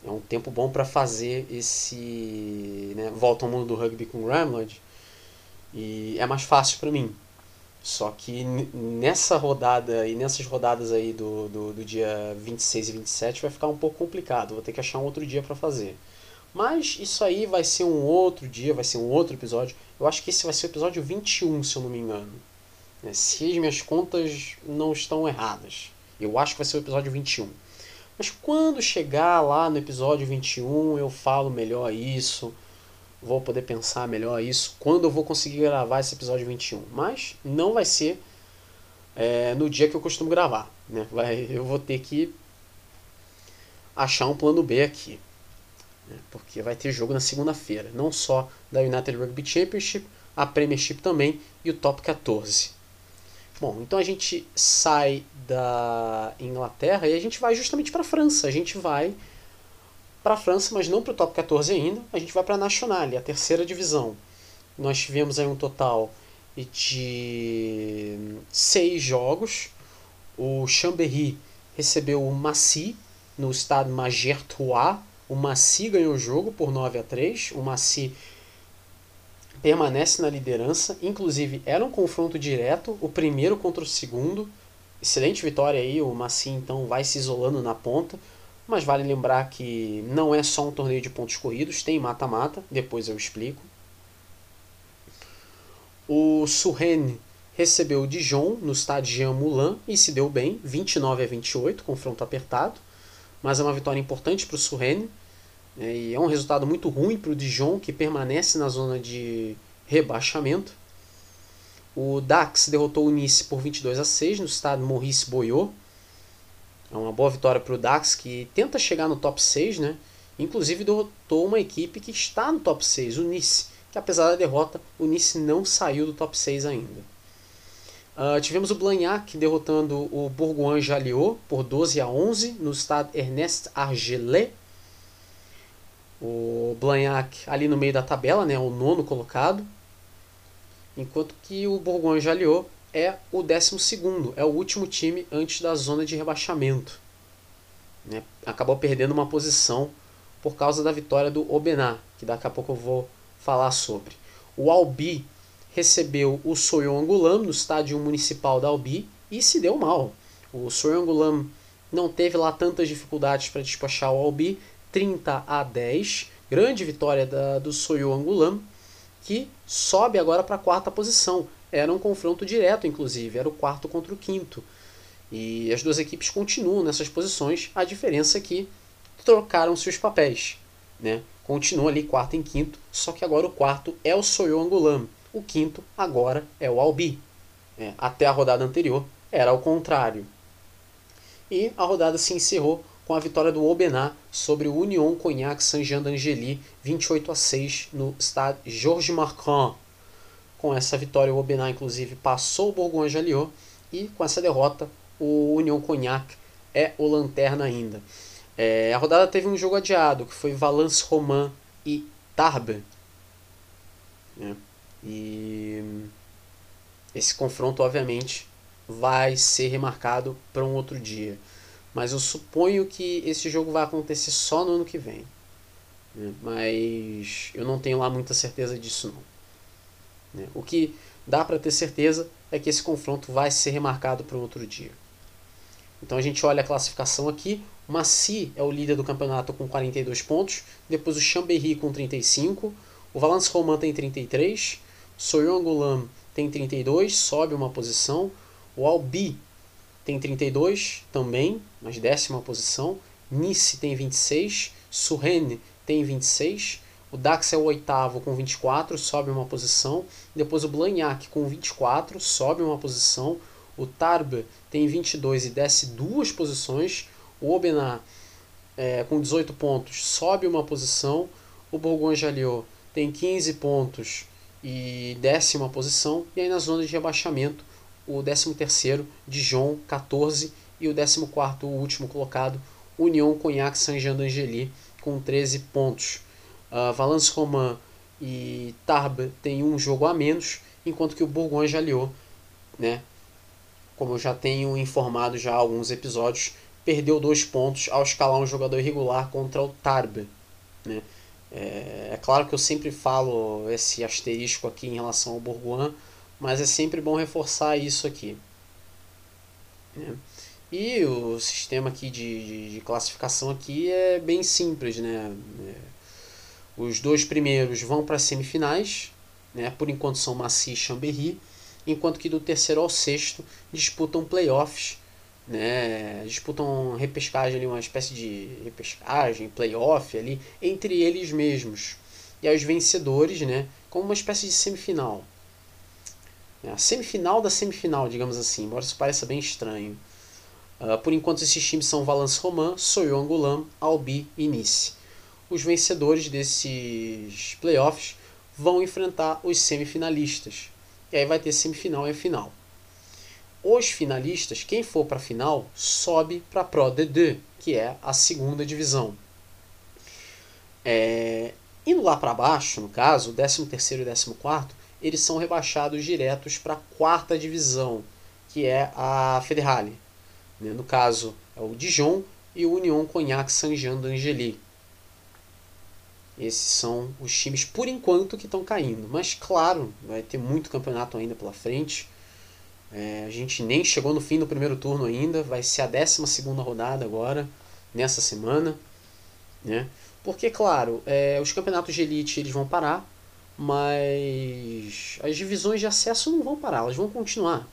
[SPEAKER 1] é um tempo bom para fazer esse, né? Volta ao mundo do rugby com o Ramlod e é mais fácil para mim. Só que nessa rodada e nessas rodadas aí do, do, do, dia 26 e 27 vai ficar um pouco complicado. Vou ter que achar um outro dia para fazer. Mas isso aí vai ser um outro dia, vai ser um outro episódio. Eu acho que esse vai ser o episódio 21, se eu não me engano. É, se as minhas contas não estão erradas. Eu acho que vai ser o episódio 21. Mas quando chegar lá no episódio 21, eu falo melhor isso, vou poder pensar melhor isso, quando eu vou conseguir gravar esse episódio 21. Mas não vai ser é, no dia que eu costumo gravar. Né? Vai, eu vou ter que achar um plano B aqui. Né? Porque vai ter jogo na segunda-feira. Não só da United Rugby Championship, a Premiership também e o Top 14. Bom, então a gente sai da Inglaterra e a gente vai justamente para a França. A gente vai para a França, mas não para o top 14 ainda. A gente vai para a Nationale, a terceira divisão. Nós tivemos aí um total de seis jogos. O Chambéry recebeu o Massy no estado Magertois, O Maci ganhou o jogo por 9 a 3. O Maci permanece na liderança. Inclusive, era um confronto direto, o primeiro contra o segundo. Excelente vitória aí. O Maci então vai se isolando na ponta. Mas vale lembrar que não é só um torneio de pontos corridos, tem mata-mata, depois eu explico. O Surrene recebeu o Dijon no estádio Jean Moulin e se deu bem, 29 a 28, confronto apertado, mas é uma vitória importante para o Surrene. Né, e é um resultado muito ruim para o Dijon, que permanece na zona de rebaixamento. O Dax derrotou o Nice por 22 a 6 no estádio Maurice Boyot. É uma boa vitória para o Dax, que tenta chegar no top 6, né? Inclusive derrotou uma equipe que está no top 6, o Nice, que apesar da derrota, o Nice não saiu do top 6 ainda. Uh, tivemos o Blagnac derrotando o Bourgoin-Jalliot por 12 a 11 no estado Ernest Argelet. O Blagnac ali no meio da tabela, né, o nono colocado. Enquanto que o Bourgoin-Jalliot é o décimo segundo, é o último time antes da zona de rebaixamento. Né? Acabou perdendo uma posição por causa da vitória do Obená, que daqui a pouco eu vou falar sobre. O Albi recebeu o Soyongulam no estádio municipal da Albi e se deu mal. O Soyongulam não teve lá tantas dificuldades para despachar o Albi, 30 a 10, grande vitória da, do Soyongulam, que sobe agora para a quarta posição. Era um confronto direto, inclusive, era o quarto contra o quinto. E as duas equipes continuam nessas posições, a diferença é que trocaram seus papéis. Né? Continua ali quarto em quinto, só que agora o quarto é o Soyongulam o quinto agora é o Albi. É, até a rodada anterior era o contrário. E a rodada se encerrou com a vitória do Aubenas sobre o Union Cognac Saint-Jean d'Angely, 28 a 6 no stade Georges Marcron. Com essa vitória, o Aubenas inclusive passou o Bourgogne-Jalliot e com essa derrota, o Union Cognac é o lanterna ainda. É, a rodada teve um jogo adiado, que foi Valence Romain e Tarbes. É. E esse confronto, obviamente, vai ser remarcado para um outro dia. Mas eu suponho que esse jogo vai acontecer só no ano que vem. Né? Mas eu não tenho lá muita certeza disso não. Né? O que dá para ter certeza é que esse confronto vai ser remarcado para um outro dia. Então a gente olha a classificação aqui. O Maci é o líder do campeonato com 42 pontos. Depois o Chambéry com 35. O Valence Roman tem 33. Soyongulam tem 32, sobe uma posição. O Albi tem 32 também, mas décima posição. Nice tem 26. Surrene tem 26. O Dax é o oitavo com 24, sobe uma posição. Depois o Blagnac com 24, sobe uma posição. O Tarbes tem 22 e desce duas posições. O Aubenas é, com 18 pontos sobe uma posição. O Bourgogne-Jalliot tem 15 pontos e décima posição. E aí na zona de rebaixamento, o 13 terceiro, Dijon, 14. E o 14 quarto, o último colocado, União Cognac Saint-Jean d'Angely, com 13 pontos. Uh, Valence Romain e Tarbes têm um jogo a menos, enquanto que o Bourgogne-Jalliot, né, como eu já tenho informado já há alguns episódios, perdeu dois pontos ao escalar um jogador irregular contra o Tarbes. Né. É, é, claro que eu sempre falo esse asterisco aqui em relação ao Bourgoin, mas é sempre bom reforçar isso aqui. Né? E o sistema aqui de, de, de, classificação aqui é bem simples, né? É, os dois primeiros vão para as semifinais, né? Por enquanto são Maci e Chambéry, enquanto que do terceiro ao sexto disputam playoffs né, disputam repescagem ali, uma espécie de repescagem, playoff ali, entre eles mesmos. E aí os vencedores, né, como uma espécie de semifinal. A semifinal da semifinal, digamos assim, embora isso pareça bem estranho. Uh, por enquanto esses times são Valence Romain, Soyongulam, Albi e Nice. Os vencedores desses playoffs vão enfrentar os semifinalistas. E aí vai ter semifinal e final os finalistas, quem for para a final, sobe para a Pro D2, que é a segunda divisão. É, indo lá para baixo, no caso, o 13 e 14, eles são rebaixados diretos para a quarta divisão, que é a Federale. Né? No caso, é o Dijon e o Union Cognac Saint-Jean d'Angely. Esses são os times, por enquanto, que estão caindo. Mas, claro, vai ter muito campeonato ainda pela frente. É, a gente nem chegou no fim do primeiro turno ainda. Vai ser a 12 rodada agora, nessa semana. Né? Porque, claro, é, os campeonatos de elite eles vão parar, mas as divisões de acesso não vão parar, elas vão continuar.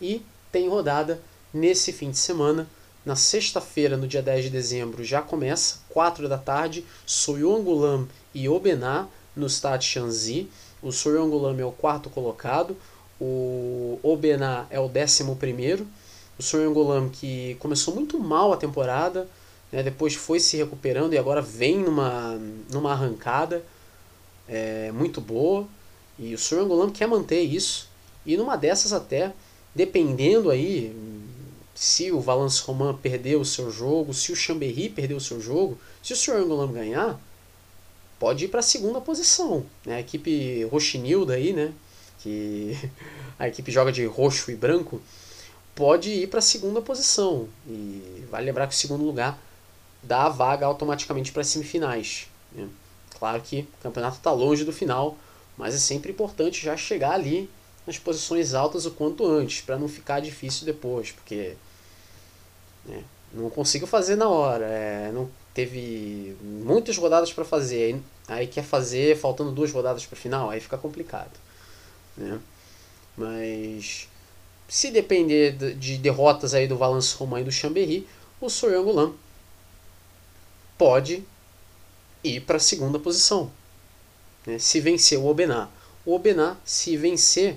[SPEAKER 1] E tem rodada nesse fim de semana. Na sexta-feira, no dia 10 de dezembro, já começa, 4 da tarde, Soyongulam e Obená no Stade Shanzi. O Soyongulam é o quarto colocado, o Obená é o décimo primeiro. O Soyongulam que começou muito mal a temporada, né, depois foi se recuperando e agora vem numa, numa arrancada é, muito boa. E o Soyongulam quer manter isso. E numa dessas até, dependendo aí, se o Valence Roman perder o seu jogo, se o Chambéry perder o seu jogo, se o Sr. ganhar, pode ir para a segunda posição. Né? A equipe roxinilda aí, né? que <laughs> a equipe joga de roxo e branco, pode ir para a segunda posição. E vale lembrar que o segundo lugar dá a vaga automaticamente para as semifinais. Né? Claro que o campeonato está longe do final, mas é sempre importante já chegar ali nas posições altas o quanto antes, para não ficar difícil depois, porque né, não consigo fazer na hora, é, não teve muitas rodadas para fazer, aí, aí, quer fazer faltando duas rodadas para final, aí fica complicado. Né? Mas se depender de derrotas aí do Valence Romain e do Chambéry, o Soyangulan pode ir para a segunda posição. Né? Se vencer o Obená. O Obená, se vencer,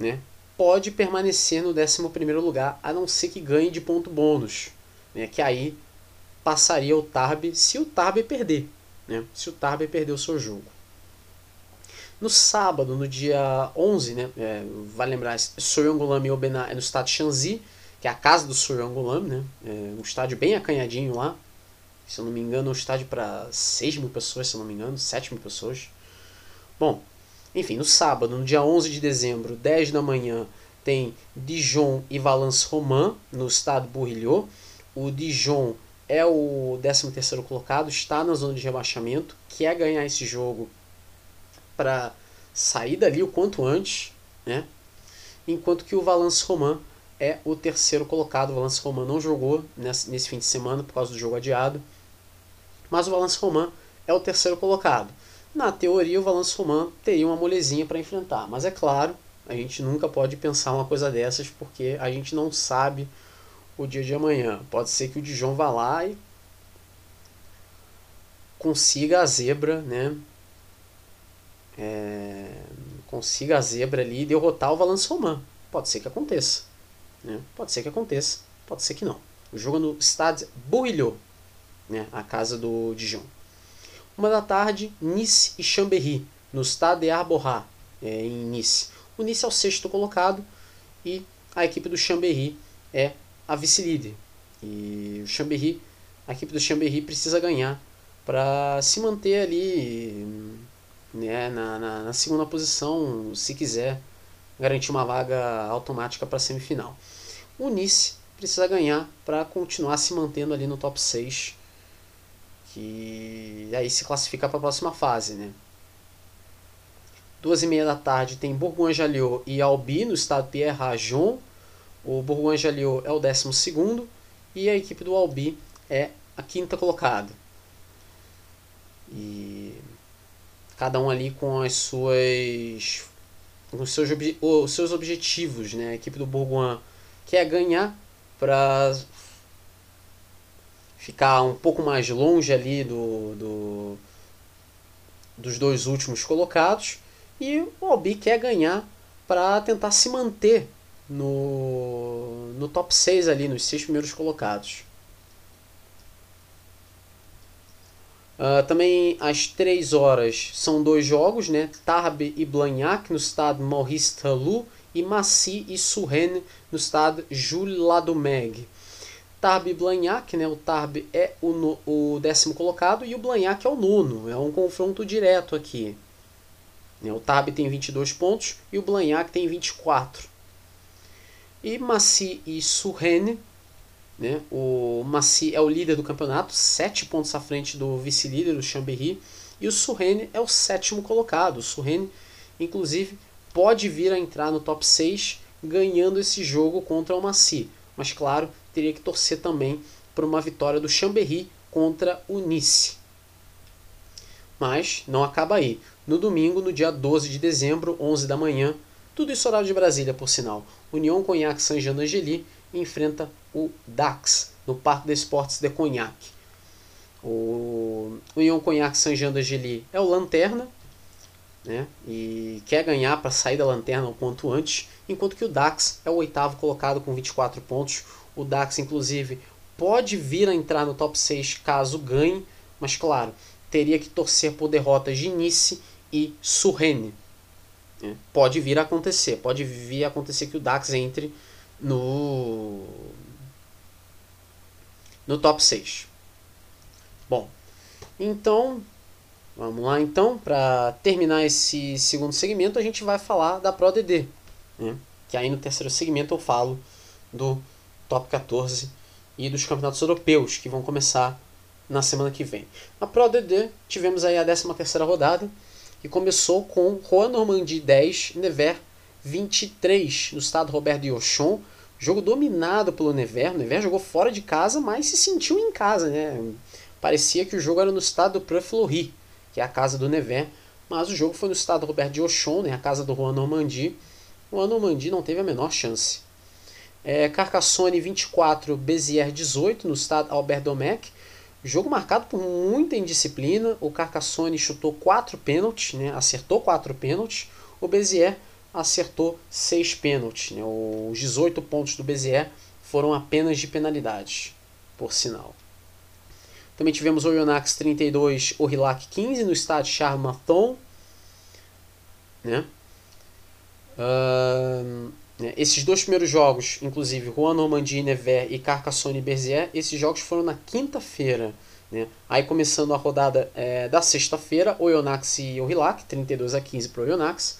[SPEAKER 1] né, pode permanecer no 11 lugar, a não ser que ganhe de ponto bônus, né, que aí passaria o Tarb se o Tarb perder, né, se o Tarb perder o seu jogo. No sábado, no dia 11, né, é, vale lembrar, Soyongulam e Obená é no estádio Shanzi, que é a casa do Soyongulam, né, é um estádio bem acanhadinho lá, se eu não me engano, é um estádio para 6 mil pessoas, se eu não me engano, 7 mil pessoas. Bom, enfim, no sábado, no dia 11 de dezembro, 10 da manhã, tem Dijon e Valence Romain no estado Bourrilhot. O Dijon é o 13º colocado, está na zona de rebaixamento, quer ganhar esse jogo para sair dali o quanto antes, né? Enquanto que o Valence Romain é o terceiro colocado. O Valence Romain não jogou nesse, nesse fim de semana por causa do jogo adiado, mas o Valence Romain é o terceiro colocado. Na teoria, o Valence Romain teria uma molezinha para enfrentar, mas é claro, a gente nunca pode pensar uma coisa dessas porque a gente não sabe o dia de amanhã. Pode ser que o Dijon vá lá e consiga a zebra, né? É, consiga a zebra ali e derrotar o Valence Romain. Pode ser que aconteça. Né? Pode ser que aconteça, pode ser que não. O jogo no Stade Bourillot, né? a casa do Dijon. Uma da tarde, Nice e Chambéry, no Stade Arborat, é, em Nice. O Nice é o sexto colocado e a equipe do Chambéry é a vice-líder. E o Chambéry, a equipe do Chambéry precisa ganhar para se manter ali né, na, na, na, segunda posição, se quiser garantir uma vaga automática para a semifinal. O Nice precisa ganhar para continuar se mantendo ali no top 6 que aí se classifica para a próxima fase, né? Duas e meia da tarde tem Bourgoin-Jallieu e Albi no estado Pierre Rajon. O Bourgoin-Jallieu é o décimo segundo e a equipe do Albi é a quinta colocada. E cada um ali com as suas com os seus, os seus objetivos, né? A equipe do Bourgoin quer ganhar para ficar um pouco mais longe ali do, do dos dois últimos colocados e o Albi quer ganhar para tentar se manter no, no top 6 ali, nos seis primeiros colocados. Uh, também às 3 horas são dois jogos, né? Tarbes e Blagnac no estado Maurice Talou e Massy e Suresnes no estado Jules Ladomeg. Tarbes e Blagnac, né? O Tarbes é o, no, o décimo colocado e o Blagnac é o nono. É um confronto direto aqui. Né? O Tarbes tem 22 pontos e o Blagnac tem 24. E Massy e Surrene Né? O Massy é o líder do campeonato, 7 pontos à frente do vice-líder, o Chambéry. E o Surrene é o sétimo colocado. O Surrene, inclusive, pode vir a entrar no top 6 ganhando esse jogo contra o Massy. Mas, claro, teria que torcer também por uma vitória do Chambéry contra o Nice. Mas não acaba aí. No domingo, no dia 12 de dezembro, 11 da manhã, tudo isso horário de Brasília, por sinal, União Cognac Saint-Jean d'Angely enfrenta o Dax no Parque des Sports de Cognac. O União Cognac Saint-Jean d'Angely é o lanterna, né? E quer ganhar para sair da lanterna o quanto antes, enquanto que o Dax é o oitavo colocado com 24 pontos. O Dax, inclusive, pode vir a entrar no top 6 caso ganhe, mas claro, teria que torcer por derrotas de Nice e Surrene. É, pode vir a acontecer, pode vir a acontecer que o Dax entre no no top 6. Bom, então vamos lá então para terminar esse segundo segmento a gente vai falar da ProDD, né? que aí no terceiro segmento eu falo do top 14 e dos campeonatos europeus que vão começar na semana que vem. Na ProDD tivemos aí a 13 terceira rodada que começou com Juan Normandie 10, Nevers 23 no estado Robert de Auchon. Jogo dominado pelo Nevers. O Nevers jogou fora de casa, mas se sentiu em casa, né? Parecia que o jogo era no estado do Pré-Fleury, que é a casa do Nevers, mas o jogo foi no estado Robert de Auchon, né? a casa do Juan Normandie. O Juan Normandie não teve a menor chance. É, Carcassonne 24, Béziers 18 no estado Albert Domecq. Jogo marcado por muita indisciplina. O Carcassonne chutou quatro pênaltis, né? acertou quatro pênaltis. O Bezier acertou seis pênaltis. Né? Os 18 pontos do Bezier foram apenas de penalidades, por sinal. Também tivemos o Oyonnax 32, o Rilac 15 no estádio Charles Mathon. Né? Uh, esses dois primeiros jogos, inclusive Juan Normandie Nevers e Carcassonne Berzier, esses jogos foram na quinta-feira. Né? Aí começando a rodada é, da sexta-feira, Oyonnax e Orillac, 32 a 15 para o Oyonnax.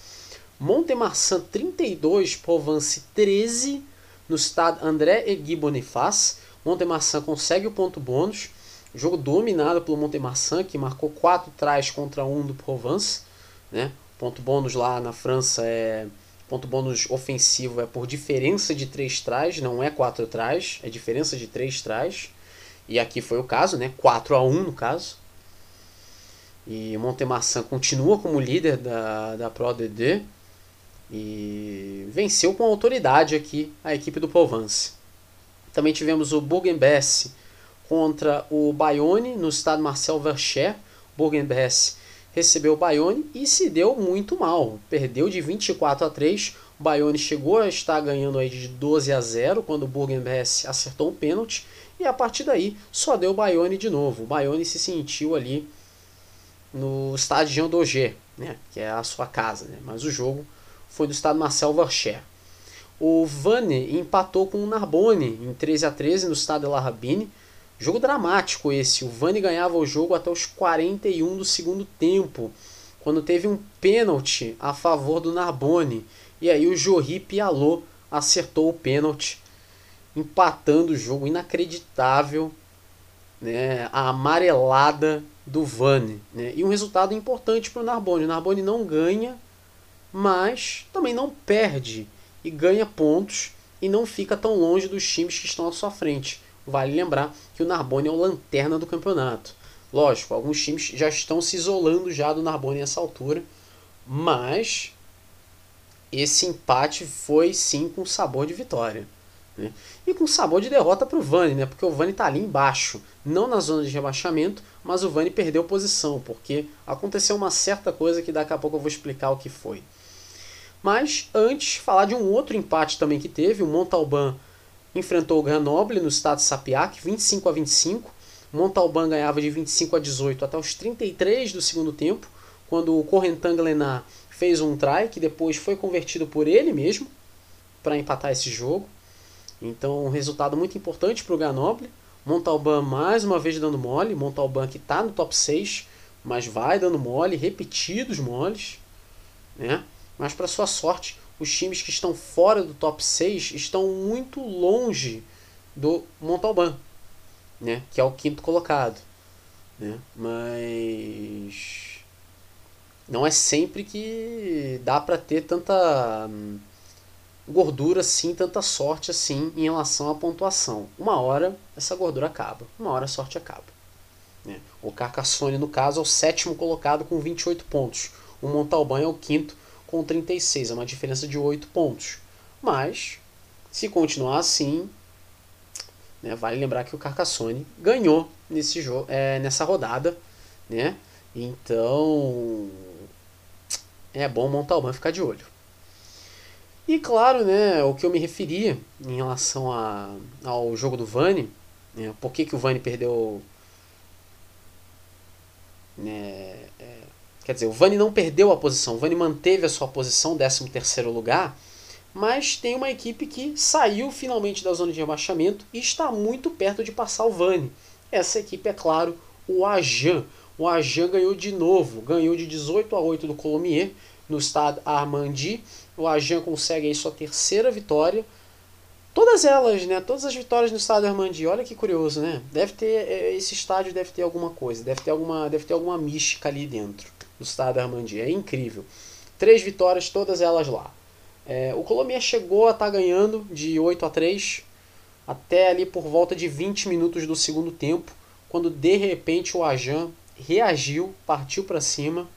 [SPEAKER 1] Montemarçan 32, Provence 13 no estado André Egui Boniface. Montemarçan consegue o ponto bônus. Jogo dominado pelo Montemarçan, que marcou 4 trás contra 1 do Provence. Né? Ponto bônus lá na França é. Ponto bônus ofensivo é por diferença de 3 trás, não é 4 trás, é diferença de 3 trás. E aqui foi o caso, né? 4 a 1 no caso. E Montemarçan continua como líder da, da Pro DD e venceu com autoridade aqui a equipe do Provence. Também tivemos o Bourg-en-Bresse contra o Bayonne no estado Marcel Vercher. Bourg-en-Bresse recebeu o Bayonne e se deu muito mal. Perdeu de 24 a 3. O Bayonne chegou a estar ganhando aí de 12 a 0 quando o Bourg-en-Bresse acertou um pênalti. E a partir daí só deu o Bayonne de novo. O Bayonne se sentiu ali no estádio Jean Daugé, né, que é a sua casa. Né, mas o jogo foi do estado Marcel Varcher. O Vane empatou com o Narbonne em 13 a 13 no estado de La Rabine. Jogo dramático esse. O Vane ganhava o jogo até os 41 do segundo tempo, quando teve um pênalti a favor do Narbonne. E aí o Jorri Pialot acertou o pênalti empatando o jogo, inacreditável, né, a amarelada do Vane. Né, e um resultado importante para o Narbonne. O Narbonne não ganha, mas também não perde e ganha pontos e não fica tão longe dos times que estão à sua frente. Vale lembrar que o Narbonne é o lanterna do campeonato. Lógico, alguns times já estão se isolando já do Narbonne nessa altura, mas esse empate foi sim com sabor de vitória. Né? E com sabor de derrota para o Vani, né? porque o Vani está ali embaixo, não na zona de rebaixamento, mas o Vani perdeu posição, porque aconteceu uma certa coisa que daqui a pouco eu vou explicar o que foi. Mas antes, falar de um outro empate também que teve, o Montalban enfrentou o Grenoble no estado de Sapiac, 25 a 25. Montalban ganhava de 25 a 18 até os 33 do segundo tempo, quando o Correntan Glenat fez um try que depois foi convertido por ele mesmo para empatar esse jogo. Então, um resultado muito importante para o Grenoble. Montalban mais uma vez dando mole. Montalban que está no top 6, mas vai dando mole, repetidos moles. Né? Mas, para sua sorte, os times que estão fora do top 6 estão muito longe do Montalban, né? que é o quinto colocado. Né? Mas não é sempre que dá para ter tanta gordura assim, tanta sorte assim em relação à pontuação. Uma hora essa gordura acaba, uma hora a sorte acaba. Né? O Carcassonne, no caso, é o sétimo colocado com 28 pontos. O Montalban é o quinto com 36, é uma diferença de 8 pontos. Mas, se continuar assim, né, vale lembrar que o Carcassonne ganhou nesse jogo, é, nessa rodada. Né? Então, é bom Montalban ficar de olho. E claro, né, o que eu me referia em relação a, ao jogo do Vani, né, por que, que o Vani perdeu. Né, quer dizer, o Vani não perdeu a posição, o Vani manteve a sua posição, 13 lugar, mas tem uma equipe que saiu finalmente da zona de rebaixamento e está muito perto de passar o Vani. Essa equipe é, claro, o Ajan. O Ajan ganhou de novo, ganhou de 18 a 8 do Colomier no estado Armandi o Ajan consegue aí sua terceira vitória. Todas elas, né? Todas as vitórias no estádio Armandi. Olha que curioso, né? Deve ter é, esse estádio deve ter alguma coisa, deve ter alguma, deve ter alguma mística ali dentro do estádio Armandi. É incrível. Três vitórias, todas elas lá. É, o Colomia chegou a estar tá ganhando de 8 a 3 até ali por volta de 20 minutos do segundo tempo, quando de repente o Ajan reagiu, partiu para cima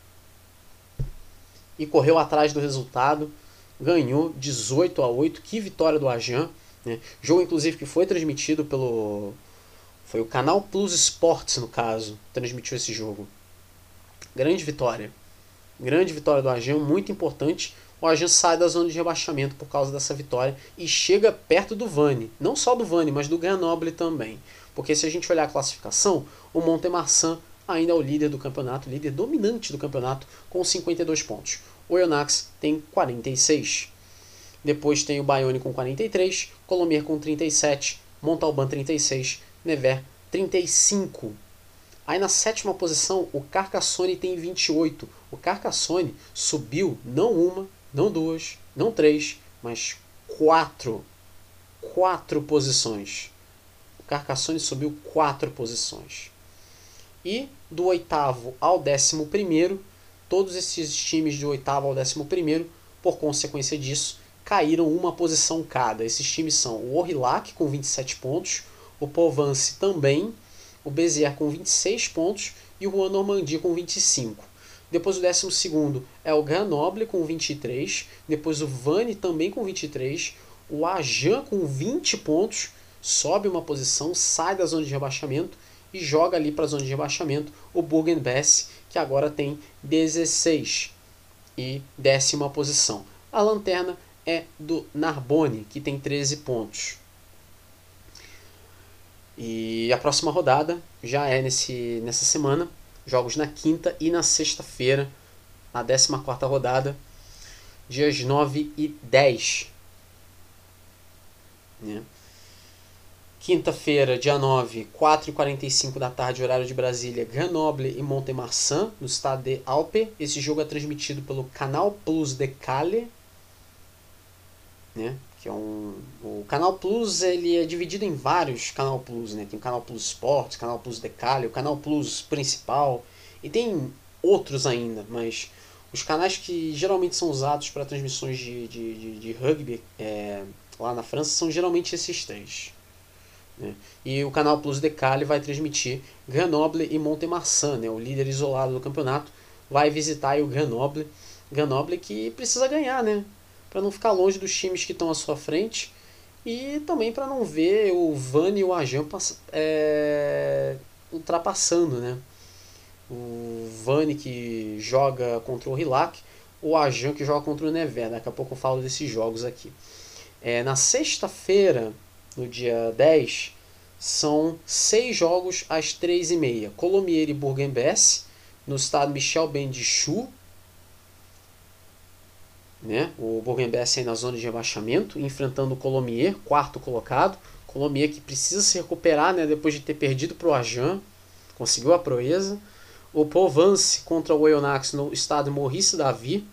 [SPEAKER 1] e correu atrás do resultado ganhou 18 a 8. Que vitória do Ajan. Né? Jogo, inclusive, que foi transmitido pelo. Foi o canal Plus Sports, no caso, transmitiu esse jogo. Grande vitória. Grande vitória do Ajan, muito importante. O Ajan sai da zona de rebaixamento por causa dessa vitória e chega perto do Vani. Não só do Vani, mas do Grenoble também. Porque se a gente olhar a classificação, o Montemarçan ainda é o líder do campeonato, líder dominante do campeonato, com 52 pontos. O Yonax tem 46. Depois tem o Bayonne com 43, Colomier com 37, Montalban 36, Nevers 35. Aí na sétima posição, o Carcassonne tem 28. O Carcassonne subiu não uma, não duas, não três, mas quatro. Quatro posições. O Carcassonne subiu quatro posições. E do oitavo ao décimo primeiro, todos esses times de oitavo ao décimo primeiro, por consequência disso, caíram uma posição cada. Esses times são o Orillac com 27 pontos, o Povance também, o Bezier com 26 pontos e o Juan Normandie com 25. Depois o décimo segundo é o Grenoble com 23, depois o Vani também com 23, o Ajan com 20 pontos, sobe uma posição, sai da zona de rebaixamento e joga ali para a zona de rebaixamento o Bourg-en-Bresse, que agora tem 16 e décima posição. A lanterna é do Narbonne, que tem 13 pontos. E a próxima rodada já é nesse, nessa semana, jogos na quinta e na sexta-feira, na 14 rodada, dias 9 e 10. Né? Quinta-feira, dia 9, 4h45 da tarde, horário de Brasília, Grenoble e Montemarçan, no estado de Alpe. Esse jogo é transmitido pelo Canal Plus de Cale, né? Que é um, o Canal Plus ele é dividido em vários Canal Plus, né? Tem o Canal Plus Sports, Canal Plus de Cale, o Canal Plus principal e tem outros ainda, mas os canais que geralmente são usados para transmissões de, de, de, de rugby é, lá na França são geralmente esses três. Né? E o canal Plus Decali vai transmitir Grenoble e Montemarçan, né? o líder isolado do campeonato, vai visitar o Grenoble. Grenoble que precisa ganhar, né? Para não ficar longe dos times que estão à sua frente e também para não ver o Van e o Ajan é, ultrapassando, né? O Vani que joga contra o Rilac, o Ajan que joga contra o Nevers. Daqui a pouco eu falo desses jogos aqui. É, na sexta-feira, no dia 10, são seis jogos às três e meia. Colomier e Bourg-en-Bresse, no estado Michel Bendichou. Né? O Bourg-en-Bresse aí na zona de rebaixamento, enfrentando o Colomier, quarto colocado. Colomier que precisa se recuperar né, depois de ter perdido para o Ajan, conseguiu a proeza. O Provence contra o Oyonnax no estado Maurice Davi.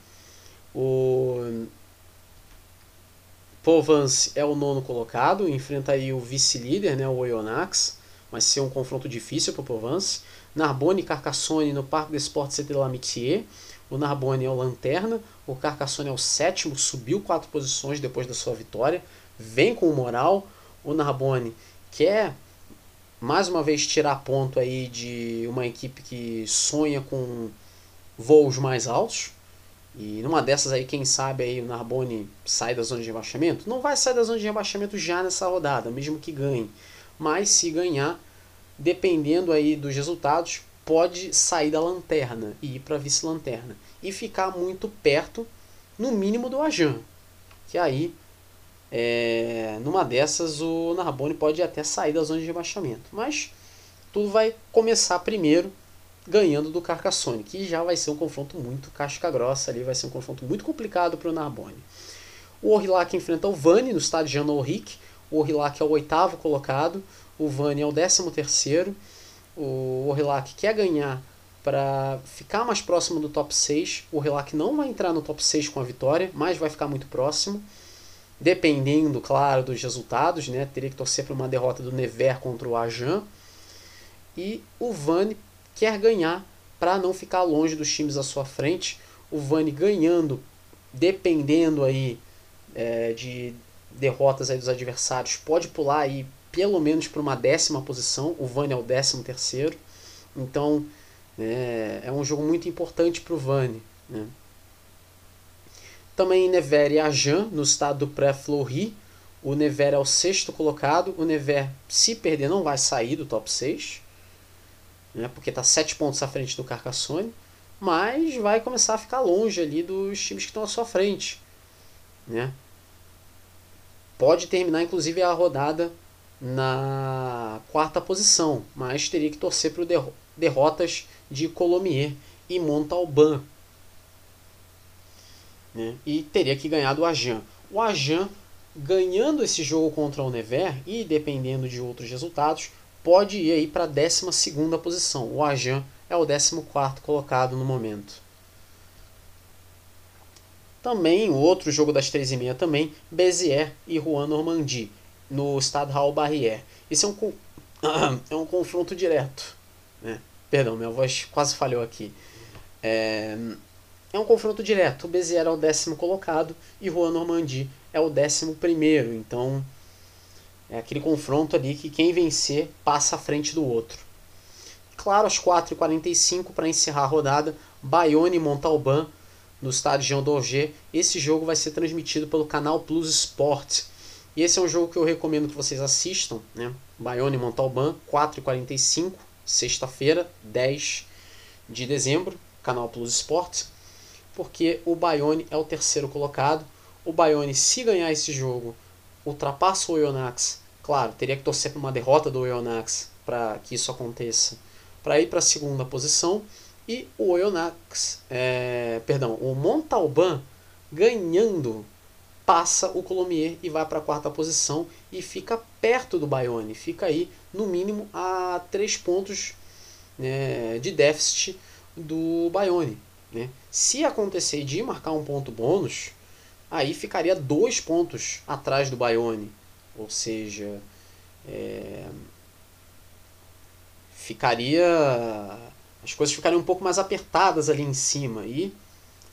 [SPEAKER 1] O Provence é o nono colocado, enfrenta aí o vice-líder, né, o Oyonnax. Vai ser um confronto difícil para o Provence. Narbonne e Carcassonne no Parque des Sports de l'Amitié. O Narbonne é o lanterna, o Carcassonne é o sétimo, subiu quatro posições depois da sua vitória, vem com moral. O Narbonne quer mais uma vez tirar ponto aí de uma equipe que sonha com voos mais altos. E numa dessas aí, quem sabe aí o Narbonne sai da zona de rebaixamento? Não vai sair da zona de rebaixamento já nessa rodada, mesmo que ganhe. Mas se ganhar, dependendo aí dos resultados, pode sair da lanterna e ir para vice-lanterna e ficar muito perto, no mínimo, do Ajan. Que aí, é, numa dessas, o Narbonne pode até sair da zona de rebaixamento. Mas tudo vai começar primeiro ganhando do Carcassonne, que já vai ser um confronto muito casca grossa ali, vai ser um confronto muito complicado para o Narbonne. O Orillac enfrenta o Vani no estádio Jean Ulrich. O Orillac é o oitavo colocado, o Vani é o décimo terceiro. O Orillac quer ganhar para ficar mais próximo do top 6. O Orillac não vai entrar no top 6 com a vitória, mas vai ficar muito próximo. Dependendo, claro, dos resultados, né? Teria que torcer para uma derrota do Never contra o Ajan. E o Vani quer ganhar para não ficar longe dos times à sua frente. O Vani ganhando, dependendo aí é, de derrotas aí dos adversários, pode pular aí pelo menos para uma décima posição. O Vani é o décimo terceiro. Então é, é um jogo muito importante para o Vani. Né? Também Nevers e Ajan, no estado do pré-Fleury. O Nevers é o sexto colocado. O Nevers, se perder, não vai sair do top 6 né, porque está sete pontos à frente do Carcassonne, mas vai começar a ficar longe ali dos times que estão à sua frente. Né? Pode terminar, inclusive, a rodada na quarta posição, mas teria que torcer para derro derrotas de Colomier e Montalban. Né? E teria que ganhar do Ajan. O Ajan, ganhando esse jogo contra o Nevers e dependendo de outros resultados, pode ir aí para a 12 posição. O Ajan é o 14 colocado no momento. Também outro jogo das 3h30 também, Béziers e Rouen Normandie, no Stade Raul Barrière. Esse é um, <clears throat> é um confronto direto. Né? Perdão, minha voz quase falhou aqui. É, é um confronto direto. O Béziers é o décimo colocado e Rouen Normandie é o décimo primeiro. Então é aquele confronto ali que quem vencer passa à frente do outro. Claro, às 4h45 para encerrar a rodada, Bayonne e Montalban no estádio Jean Dorget. Esse jogo vai ser transmitido pelo canal Plus Sport. E esse é um jogo que eu recomendo que vocês assistam, né? Bayonne Montalban, 4h45, sexta-feira, 10 de dezembro, canal Plus Sport, porque o Bayonne é o terceiro colocado. O Bayonne, se ganhar esse jogo, ultrapassa o Oyonnax Claro, teria que torcer para uma derrota do Oyonnax para que isso aconteça, para ir para a segunda posição. E o Oyonnax, é, perdão, o Montalban ganhando passa o Colomier e vai para a quarta posição e fica perto do Bayonne, fica aí no mínimo a três pontos né, de déficit do Bayonne. Né? Se acontecer de marcar um ponto bônus, aí ficaria dois pontos atrás do Bayonne. Ou seja, é, ficaria. As coisas ficariam um pouco mais apertadas ali em cima. E,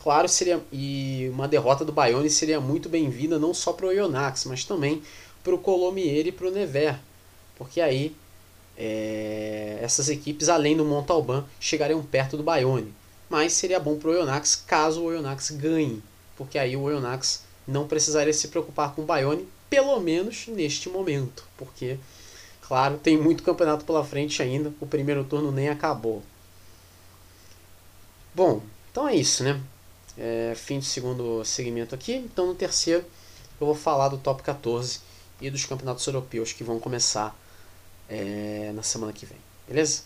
[SPEAKER 1] claro, seria. E uma derrota do Bayonne seria muito bem-vinda não só para o Ionax, mas também para o Colomier e para o Nevers. Porque aí é, essas equipes, além do Montalban, chegariam perto do Bayonne. Mas seria bom para o Ionax caso o Ionax ganhe. Porque aí o Ionax não precisaria se preocupar com o Bayonne pelo menos neste momento, porque, claro, tem muito campeonato pela frente ainda, o primeiro turno nem acabou. Bom, então é isso, né? É, fim do segundo segmento aqui, então no terceiro eu vou falar do top 14 e dos campeonatos europeus que vão começar é, na semana que vem, beleza?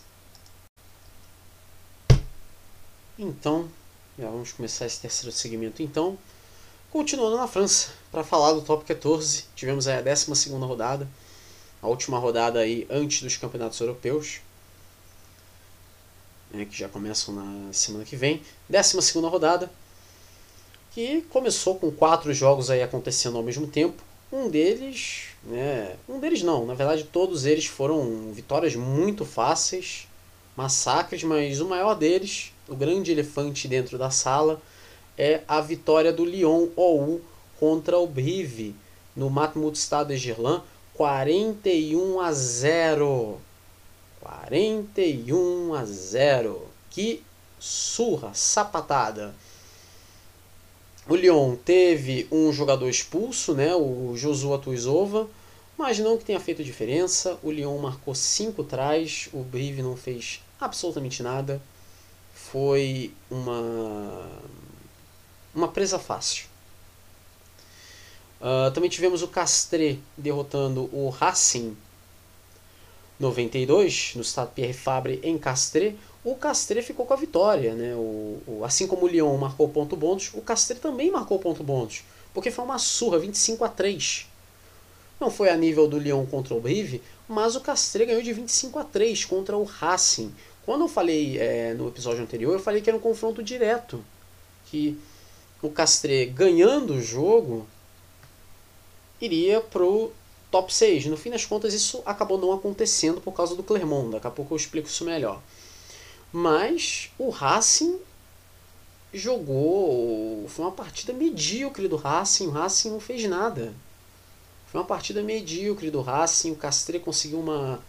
[SPEAKER 1] Então, vamos começar esse terceiro segmento então. Continuando na França, para falar do top 14, tivemos a 12 rodada, a última rodada aí antes dos campeonatos europeus, né, que já começam na semana que vem. 12 rodada, que começou com quatro jogos aí acontecendo ao mesmo tempo. Um deles, né, um deles não, na verdade todos eles foram vitórias muito fáceis, massacres, mas o maior deles, o grande elefante dentro da sala, é a vitória do Lyon OU contra o Brive no Matmut Stade de Gerland, 41 a 0. 41 a 0. Que surra, sapatada. O Lyon teve um jogador expulso, né, o Josué Tuizova, mas não que tenha feito diferença. O Lyon marcou 5 trás, o Brive não fez absolutamente nada. Foi uma uma presa fácil. Uh, também tivemos o Castre derrotando o Racing 92 no estado Pierre Fabre em Castre. O Castre ficou com a vitória, né? O, o, assim como o Lyon marcou ponto bônus, o Castre também marcou ponto bônus, porque foi uma surra 25 a 3. Não foi a nível do Lyon contra o Brive, mas o Castre ganhou de 25 a 3 contra o Racing. Quando eu falei é, no episódio anterior, eu falei que era um confronto direto, que o Castre ganhando o jogo iria pro top 6. No fim das contas, isso acabou não acontecendo por causa do Clermont. Daqui a pouco eu explico isso melhor. Mas o Racing jogou. Foi uma partida medíocre do Racing. O Racing não fez nada. Foi uma partida medíocre do Racing. O Castre conseguiu uma,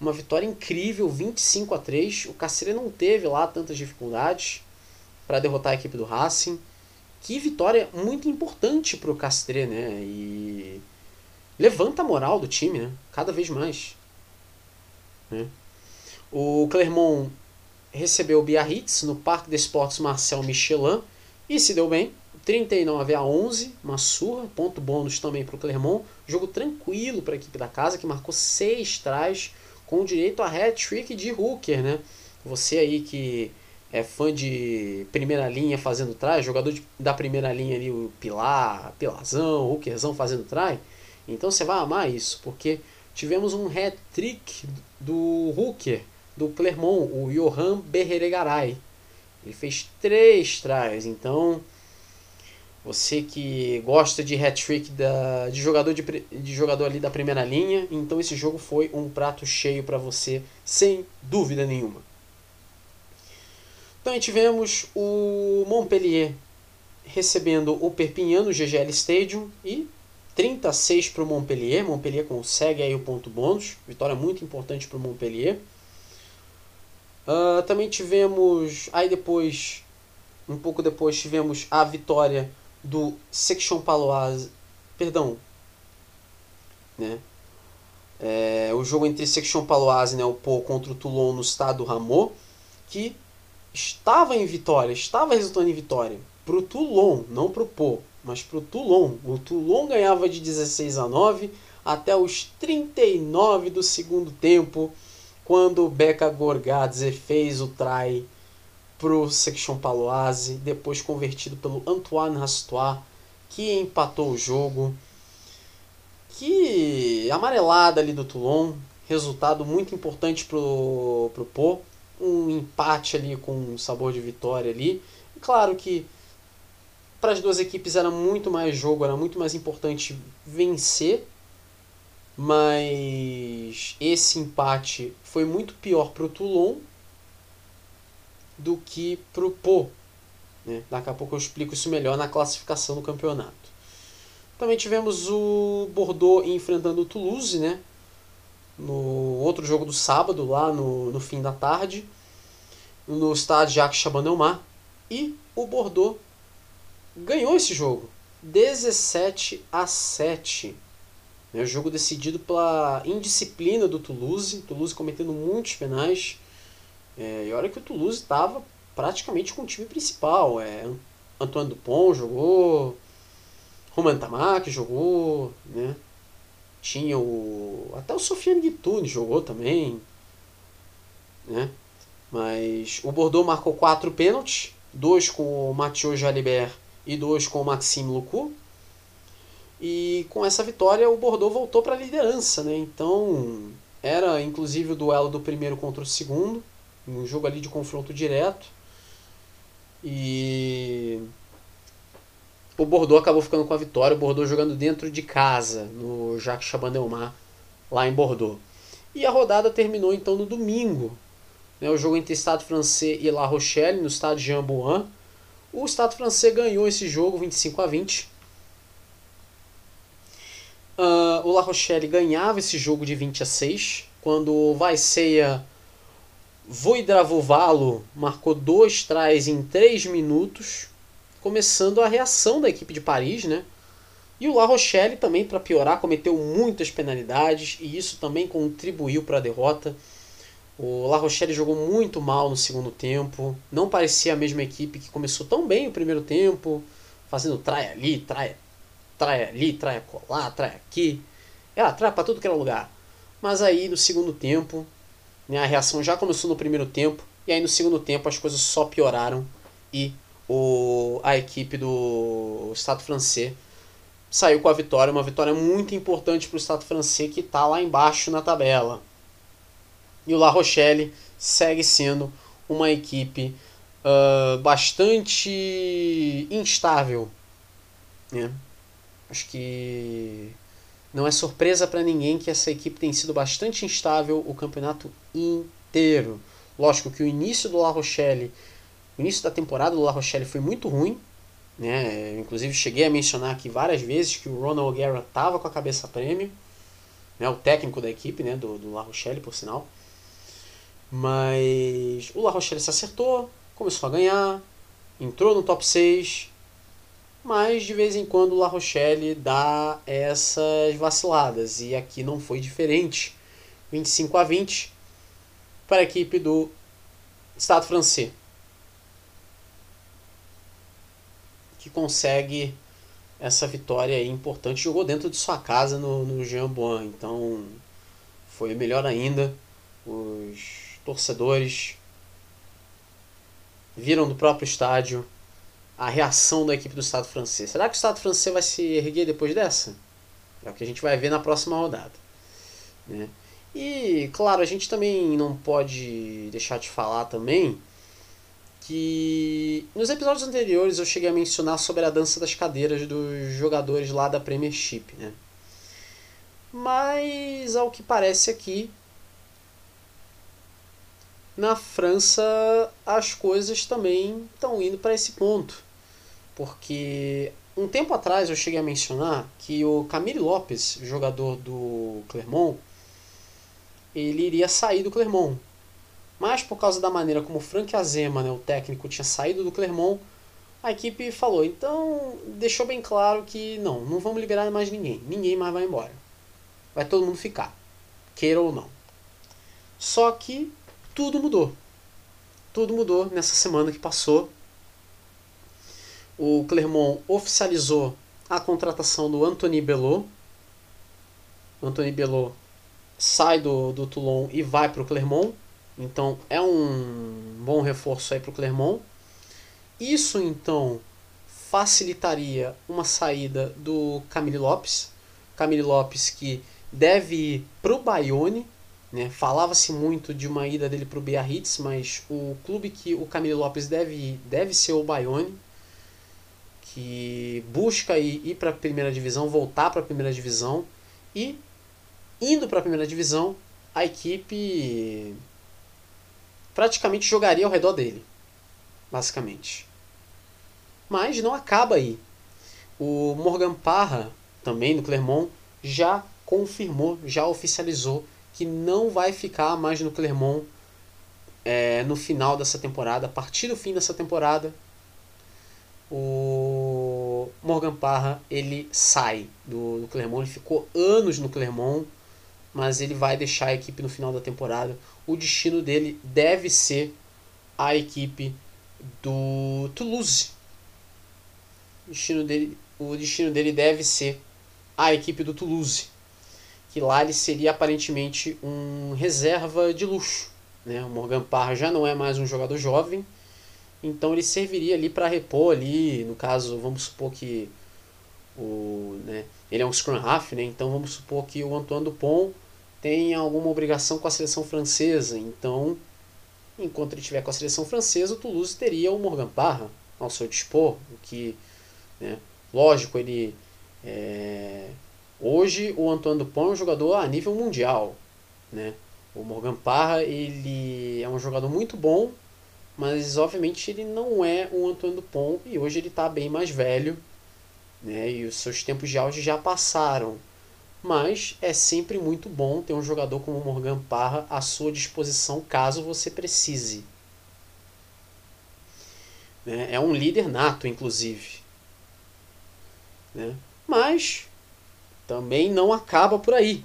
[SPEAKER 1] uma vitória incrível, 25 a 3. O Castre não teve lá tantas dificuldades para derrotar a equipe do Racing que vitória muito importante para o Castre, né? E levanta a moral do time, né? Cada vez mais. Né? O Clermont recebeu o Biarritz no Parque des Sports Marcel Michelin e se deu bem. 39 a 11, uma surra, ponto bônus também para o Clermont. Jogo tranquilo para a equipe da casa, que marcou seis trás com direito a hat-trick de Hooker, né? Você aí que é fã de primeira linha fazendo try, jogador de, da primeira linha ali, o Pilar, Pilarzão, Hookerzão fazendo try, então você vai amar isso, porque tivemos um hat-trick do Hooker, do Clermont, o Johan Berreregaray. Ele fez três tries, então você que gosta de hat-trick de jogador de, de jogador ali da primeira linha, então esse jogo foi um prato cheio para você, sem dúvida nenhuma. Também tivemos o Montpellier recebendo o Perpignan no GGL Stadium e 36 para o Montpellier. Montpellier consegue aí o ponto bônus, vitória muito importante para o Montpellier. Uh, também tivemos, aí depois, um pouco depois, tivemos a vitória do Section Paloise, perdão, né? É, o jogo entre Section Paloise, né, o Pau contra o Toulon no estado Ramon, que estava em vitória, estava resultando em vitória para o Toulon, não para o Pô, mas para o Toulon. O Toulon ganhava de 16 a 9 até os 39 do segundo tempo, quando Beca Gorgadze fez o try para o Section Paloise, depois convertido pelo Antoine Rastois, que empatou o jogo. Que amarelada ali do Toulon, resultado muito importante para o Pô um empate ali com um sabor de vitória ali. Claro que para as duas equipes era muito mais jogo, era muito mais importante vencer, mas esse empate foi muito pior para o Toulon do que para o Pau. Né? Daqui a pouco eu explico isso melhor na classificação do campeonato. Também tivemos o Bordeaux enfrentando o Toulouse, né? no outro jogo do sábado, lá no, no fim da tarde, no estádio Jacques Chabandelmar. E o Bordeaux ganhou esse jogo, 17 a 7. É um jogo decidido pela indisciplina do Toulouse, Toulouse cometendo muitos penais. É, e olha que o Toulouse estava praticamente com o time principal. É, Antoine Dupont jogou, Roman Tamac jogou, né? Tinha o. Até o Sofiane Guitune jogou também. Né? Mas o Bordeaux marcou quatro pênaltis, dois com o Mathieu Jalibert e dois com o Maxime Loucou. E com essa vitória o Bordeaux voltou para a liderança, né? Então era inclusive o duelo do primeiro contra o segundo, um jogo ali de confronto direto. E o Bordeaux acabou ficando com a vitória, o Bordeaux jogando dentro de casa, no Jacques Chaban-Delmas, lá em Bordeaux. E a rodada terminou então no domingo, né, o jogo entre Estado Francês e La Rochelle, no estádio Jean Bouin. O Estado Francês ganhou esse jogo 25 a 20. Uh, o La Rochelle ganhava esse jogo de 20 a 6, quando o Vaiceia Voidravovalo marcou dois trás em 3 minutos, começando a reação da equipe de Paris, né? E o La Rochelle também, para piorar, cometeu muitas penalidades e isso também contribuiu para a derrota. O La Rochelle jogou muito mal no segundo tempo, não parecia a mesma equipe que começou tão bem o primeiro tempo, fazendo trai ali, trai, trai ali, trai colar, trai aqui. Ela trai para tudo que era lugar. Mas aí no segundo tempo, né? A reação já começou no primeiro tempo e aí no segundo tempo as coisas só pioraram e o, a equipe do Estado francês saiu com a vitória, uma vitória muito importante para o Estado francês que está lá embaixo na tabela. E o La Rochelle segue sendo uma equipe uh, bastante instável. Né? Acho que não é surpresa para ninguém que essa equipe tem sido bastante instável o campeonato inteiro. Lógico que o início do La Rochelle, o início da temporada do La Rochelle foi muito ruim. Né? Inclusive cheguei a mencionar aqui várias vezes que o Ronald O'Gara estava com a cabeça prêmio. Né? O técnico da equipe, né? do, do La Rochelle, por sinal. Mas o La Rochelle se acertou, começou a ganhar, entrou no top 6, mas de vez em quando La Rochelle dá essas vaciladas e aqui não foi diferente. 25 a 20 para a equipe do Estado francês, que consegue essa vitória importante. Jogou dentro de sua casa no, no Jean Bouin, então foi melhor ainda. Os torcedores viram do próprio estádio a reação da equipe do Estado francês. Será que o Estado francês vai se erguer depois dessa? É o que a gente vai ver na próxima rodada. Né? E, claro, a gente também não pode deixar de falar também que nos episódios anteriores eu cheguei a mencionar sobre a dança das cadeiras dos jogadores lá da Premiership, né? Mas, ao que parece aqui, na França as coisas também estão indo para esse ponto porque um tempo atrás eu cheguei a mencionar que o Camille Lopes, jogador do Clermont, ele iria sair do Clermont. Mas por causa da maneira como o Frank Azema, né, o técnico, tinha saído do Clermont, a equipe falou, então deixou bem claro que não, não vamos liberar mais ninguém, ninguém mais vai embora. Vai todo mundo ficar, queira ou não. Só que tudo mudou. Tudo mudou nessa semana que passou o Clermont oficializou a contratação do Anthony Belot. Anthony Belot sai do, do Toulon e vai para o Clermont. Então é um bom reforço aí para o Clermont. Isso então facilitaria uma saída do Camille Lopes. Camille Lopes que deve ir para o Bayonne. Né? Falava-se muito de uma ida dele para o Biarritz, mas o clube que o Camille Lopes deve ir deve ser o Bayonne que busca ir, ir para a primeira divisão, voltar para a primeira divisão e indo para a primeira divisão, a equipe praticamente jogaria ao redor dele, basicamente. Mas não acaba aí. O Morgan Parra, também do Clermont, já confirmou, já oficializou que não vai ficar mais no Clermont é, no final dessa temporada, a partir do fim dessa temporada, o Morgan Parra ele sai do, do Clermont, ele ficou anos no Clermont, mas ele vai deixar a equipe no final da temporada. O destino dele deve ser a equipe do Toulouse. O destino dele, o destino dele deve ser a equipe do Toulouse, que lá ele seria aparentemente um reserva de luxo. Né? O Morgan Parra já não é mais um jogador jovem, então ele serviria ali para repor ali, no caso, vamos supor que o, né, ele é um scrum half, né? Então vamos supor que o Antoine Dupont tem alguma obrigação com a seleção francesa. Então, enquanto ele estiver com a seleção francesa, o Toulouse teria o Morgan Parra ao seu dispor, o que né, Lógico, ele. É... Hoje o Antoine Dupont é um jogador a nível mundial. Né? O Morgan Parra ele é um jogador muito bom, mas obviamente ele não é o Antoine Dupont e hoje ele está bem mais velho. Né? E os seus tempos de auge já passaram. Mas é sempre muito bom ter um jogador como o Morgan Parra à sua disposição caso você precise. Né? É um líder nato, inclusive. Né? Mas também não acaba por aí.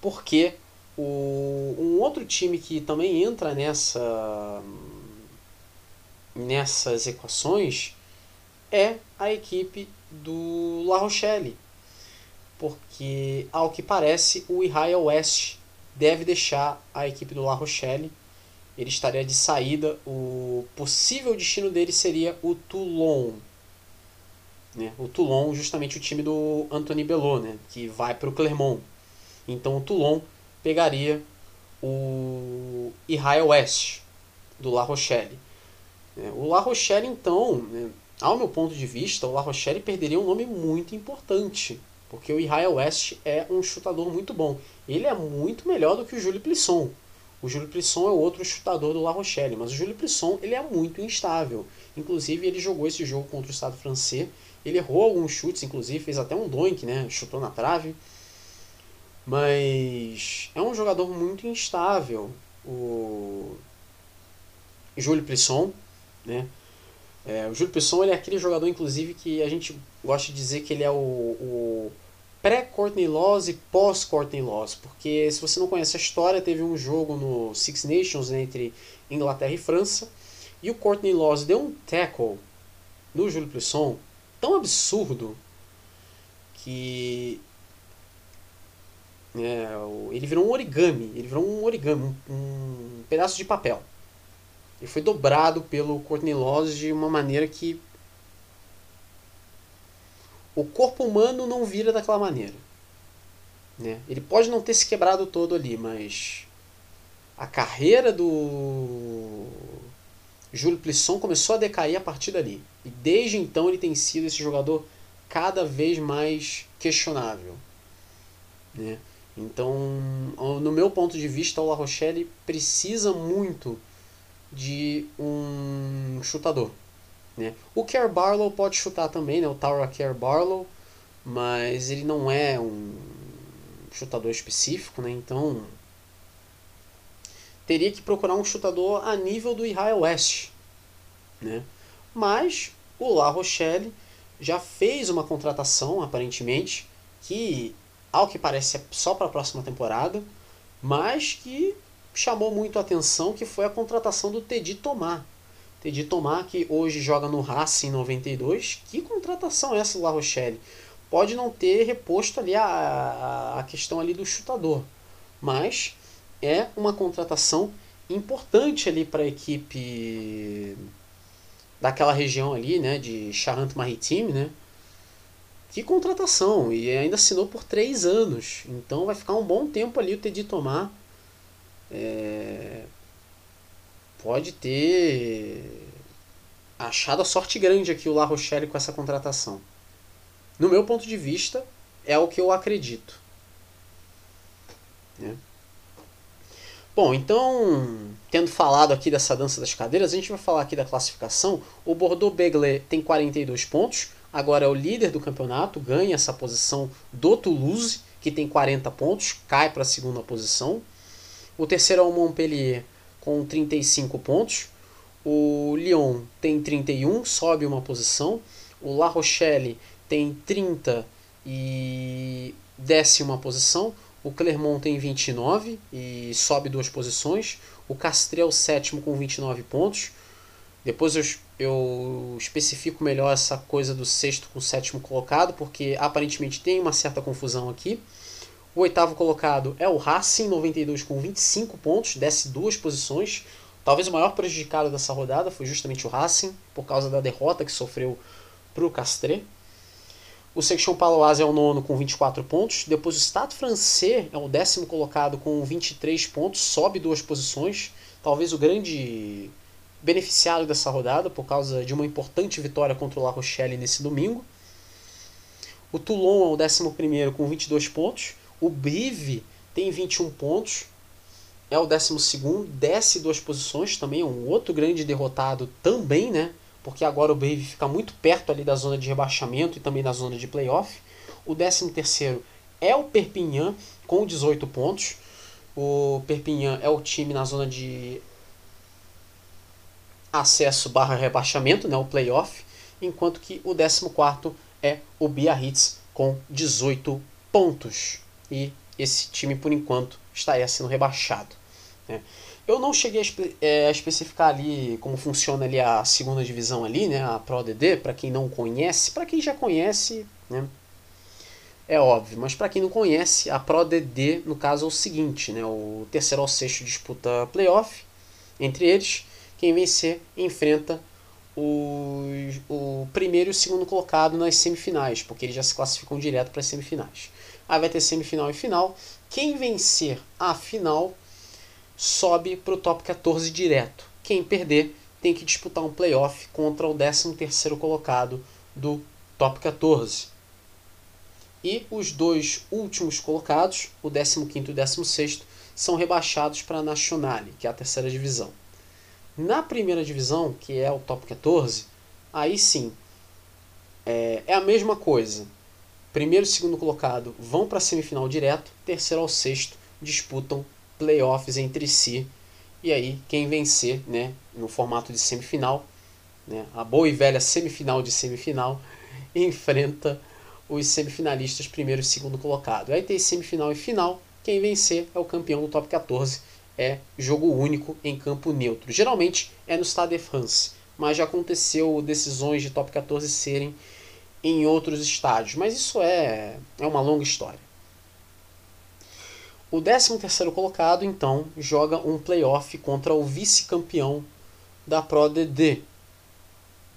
[SPEAKER 1] Porque o, um outro time que também entra nessa nessas equações é a equipe do La Rochelle. Porque, ao que parece, o Israel West deve deixar a equipe do La Rochelle ele estaria de saída. O possível destino dele seria o Toulon. Né? O Toulon, justamente o time do Anthony Belot, né? que vai para o Clermont. Então o Toulon pegaria o Israel West, do La Rochelle. É, o La Rochelle, então, né, ao meu ponto de vista, o La Rochelle perderia um nome muito importante, porque o Israel West é um chutador muito bom. Ele é muito melhor do que o Júlio Plisson. O Júlio Plisson é outro chutador do La Rochelle, mas o Júlio Plisson ele é muito instável. Inclusive, ele jogou esse jogo contra o Estado francês. Ele errou alguns chutes, inclusive, fez até um doink, né? Chutou na trave. Mas é um jogador muito instável. O Júlio Plisson, né? É, o Júlio Plisson ele é aquele jogador, inclusive, que a gente gosta de dizer que ele é o, o pré-Courtney Laws e pós-Courtney Laws, porque se você não conhece a história, teve um jogo no Six Nations né, entre Inglaterra e França, e o Courtney Laws deu um tackle no Júlio Plisson tão absurdo que é, ele virou um origami, ele virou um origami, um, um pedaço de papel. Ele foi dobrado pelo Courtney Laws de uma maneira que o corpo humano não vira daquela maneira. Né? Ele pode não ter se quebrado todo ali, mas a carreira do Júlio Plisson começou a decair a partir dali. E desde então ele tem sido esse jogador cada vez mais questionável. Né? Então, no meu ponto de vista, o La Rochelle precisa muito de um chutador. Né? O Care Barlow pode chutar também, né? o Taura Care Barlow, mas ele não é um chutador específico, né? então teria que procurar um chutador a nível do Israel West. Né? Mas o La Rochelle já fez uma contratação, aparentemente, que ao que parece é só para a próxima temporada, mas que chamou muito a atenção, que foi a contratação do Teddy Tomar, Teddy Tomar, que hoje joga no Racing 92. Que contratação é essa do La Rochelle? Pode não ter reposto ali a, a, questão ali do chutador, mas é uma contratação importante ali para a equipe daquela região ali, né, de Charente-Maritime, né? Que contratação! E ainda assinou por três anos. Então vai ficar um bom tempo ali o Teddy Tomar. É, pode ter achado a sorte grande aqui o La Rochelle com essa contratação. No meu ponto de vista, é o que eu acredito. Né? Bom, então, tendo falado aqui dessa dança das cadeiras, a gente vai falar aqui da classificação. O Bordeaux Begley tem 42 pontos, agora é o líder do campeonato, ganha essa posição do Toulouse, que tem 40 pontos, cai para a segunda posição. O terceiro é o Montpellier, com 35 pontos. O Lyon tem 31, sobe uma posição. O La Rochelle tem 30 e desce uma posição. O Clermont tem 29 e sobe duas posições. O Castrel, sétimo, com 29 pontos. Depois eu, eu especifico melhor essa coisa do sexto com sétimo colocado, porque aparentemente tem uma certa confusão aqui. O oitavo colocado é o Racing, 92 com 25 pontos, desce duas posições. Talvez o maior prejudicado dessa rodada foi justamente o Racing, por causa da derrota que sofreu para o Castres. O Section Paloise é o nono com 24 pontos. Depois o Stade Francês é o décimo colocado com 23 pontos, sobe duas posições. Talvez o grande beneficiário dessa rodada, por causa de uma importante vitória contra o La Rochelle nesse domingo. O Toulon é o 11 com 22 pontos. O Brive tem 21 pontos. É o 12, desce duas posições, também é um outro grande derrotado também, né? Porque agora o Brive fica muito perto ali da zona de rebaixamento e também da zona de playoff. O 13 é o Perpignan com 18 pontos. O Perpignan é o time na zona de acesso barra rebaixamento, né, o playoff, enquanto que o 14 é o Biarritz com 18 pontos. E esse time, por enquanto, estaria sendo rebaixado. Né. Eu não cheguei a, espe é, a, especificar ali como funciona ali a segunda divisão ali, né, a Pro DD, para quem não conhece, para quem já conhece, né, é óbvio, mas para quem não conhece, a Pro DD, no caso, é o seguinte, né, o terceiro ao sexto disputa playoff entre eles, quem vencer enfrenta o primeiro e o segundo colocado nas semifinais, porque eles já se classificam direto para as semifinais. Aí vai ter semifinal e final. Quem vencer a final sobe para o top 14 direto. Quem perder tem que disputar um playoff contra o 13º colocado do top 14. E os dois últimos colocados, o 15º e o 16º, são rebaixados para a Nationale, que é a terceira divisão. Na primeira divisão, que é o top 14, aí sim é, é a mesma coisa. Primeiro e segundo colocado vão para a semifinal direto, terceiro ao sexto disputam playoffs entre si. E aí, quem vencer, né, no formato de semifinal, né, a boa e velha semifinal de semifinal, <laughs> enfrenta os semifinalistas primeiro e segundo colocado. Aí tem semifinal e final. Quem vencer é o campeão do top 14 é jogo único em campo neutro. Geralmente é no Stade de France, mas já aconteceu decisões de top 14 serem em outros estádios, mas isso é, é uma longa história. O 13º colocado, então, joga um playoff contra o vice-campeão da Pro DD.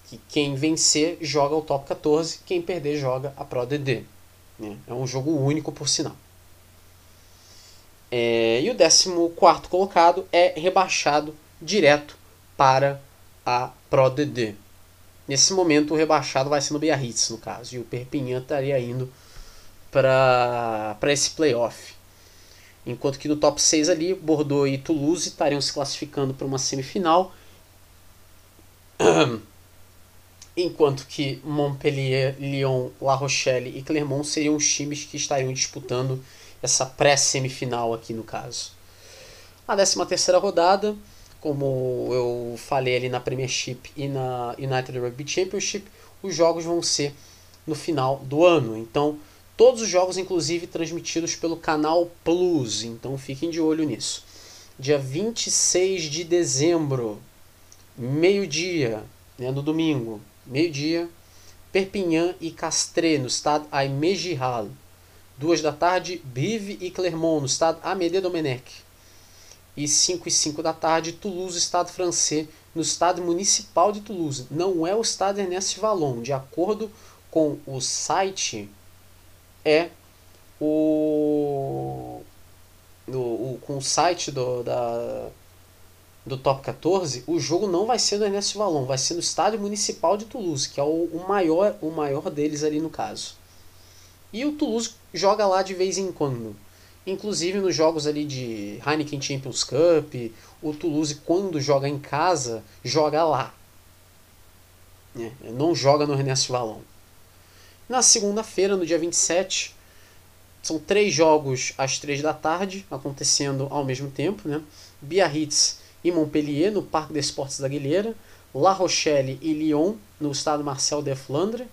[SPEAKER 1] Que quem vencer joga o top 14, quem perder joga a Pro DD. Né? É um jogo único, por sinal. É, e o 14 colocado é rebaixado direto para a Pro DD. Nesse momento, o rebaixado vai ser no Biarritz, no caso, e o Perpignan estaria indo para esse playoff. Enquanto que no top 6 ali, Bordeaux e Toulouse estariam se classificando para uma semifinal. <clears throat> Enquanto que Montpellier, Lyon, La Rochelle e Clermont seriam os times que estariam disputando essa pré-semifinal aqui no caso. A 13 terceira rodada, como eu falei ali na Premiership e na United Rugby Championship, os jogos vão ser no final do ano. Então, todos os jogos, inclusive, transmitidos pelo canal Plus. Então, fiquem de olho nisso. Dia 26 de dezembro, meio-dia, né, no domingo, meio-dia, Perpignan e Castres, no estado Aimé Giral. Duas da tarde, Brive e Clermont, no estado Amédée Domenech. E 5 e 5 da tarde, Toulouse, estado francês, no estado municipal de Toulouse. Não é o estado Ernest Vallon. De acordo com o site, é o, o, o com o site do, da, do Top 14, o jogo não vai ser no Ernest Vallon, vai ser no estádio municipal de Toulouse, que é o, o, maior, o maior deles ali no caso. E o Toulouse joga lá de vez em quando. Inclusive nos jogos ali de Heineken Champions Cup, o Toulouse quando joga em casa, joga lá. É, não joga no René Vallon. Na segunda-feira, no dia 27, são três jogos às três da tarde, acontecendo ao mesmo tempo. Né? Biarritz e Montpellier, no Parque des Esportes da Guilheira. La Rochelle e Lyon, no estado Marcel de Flandre.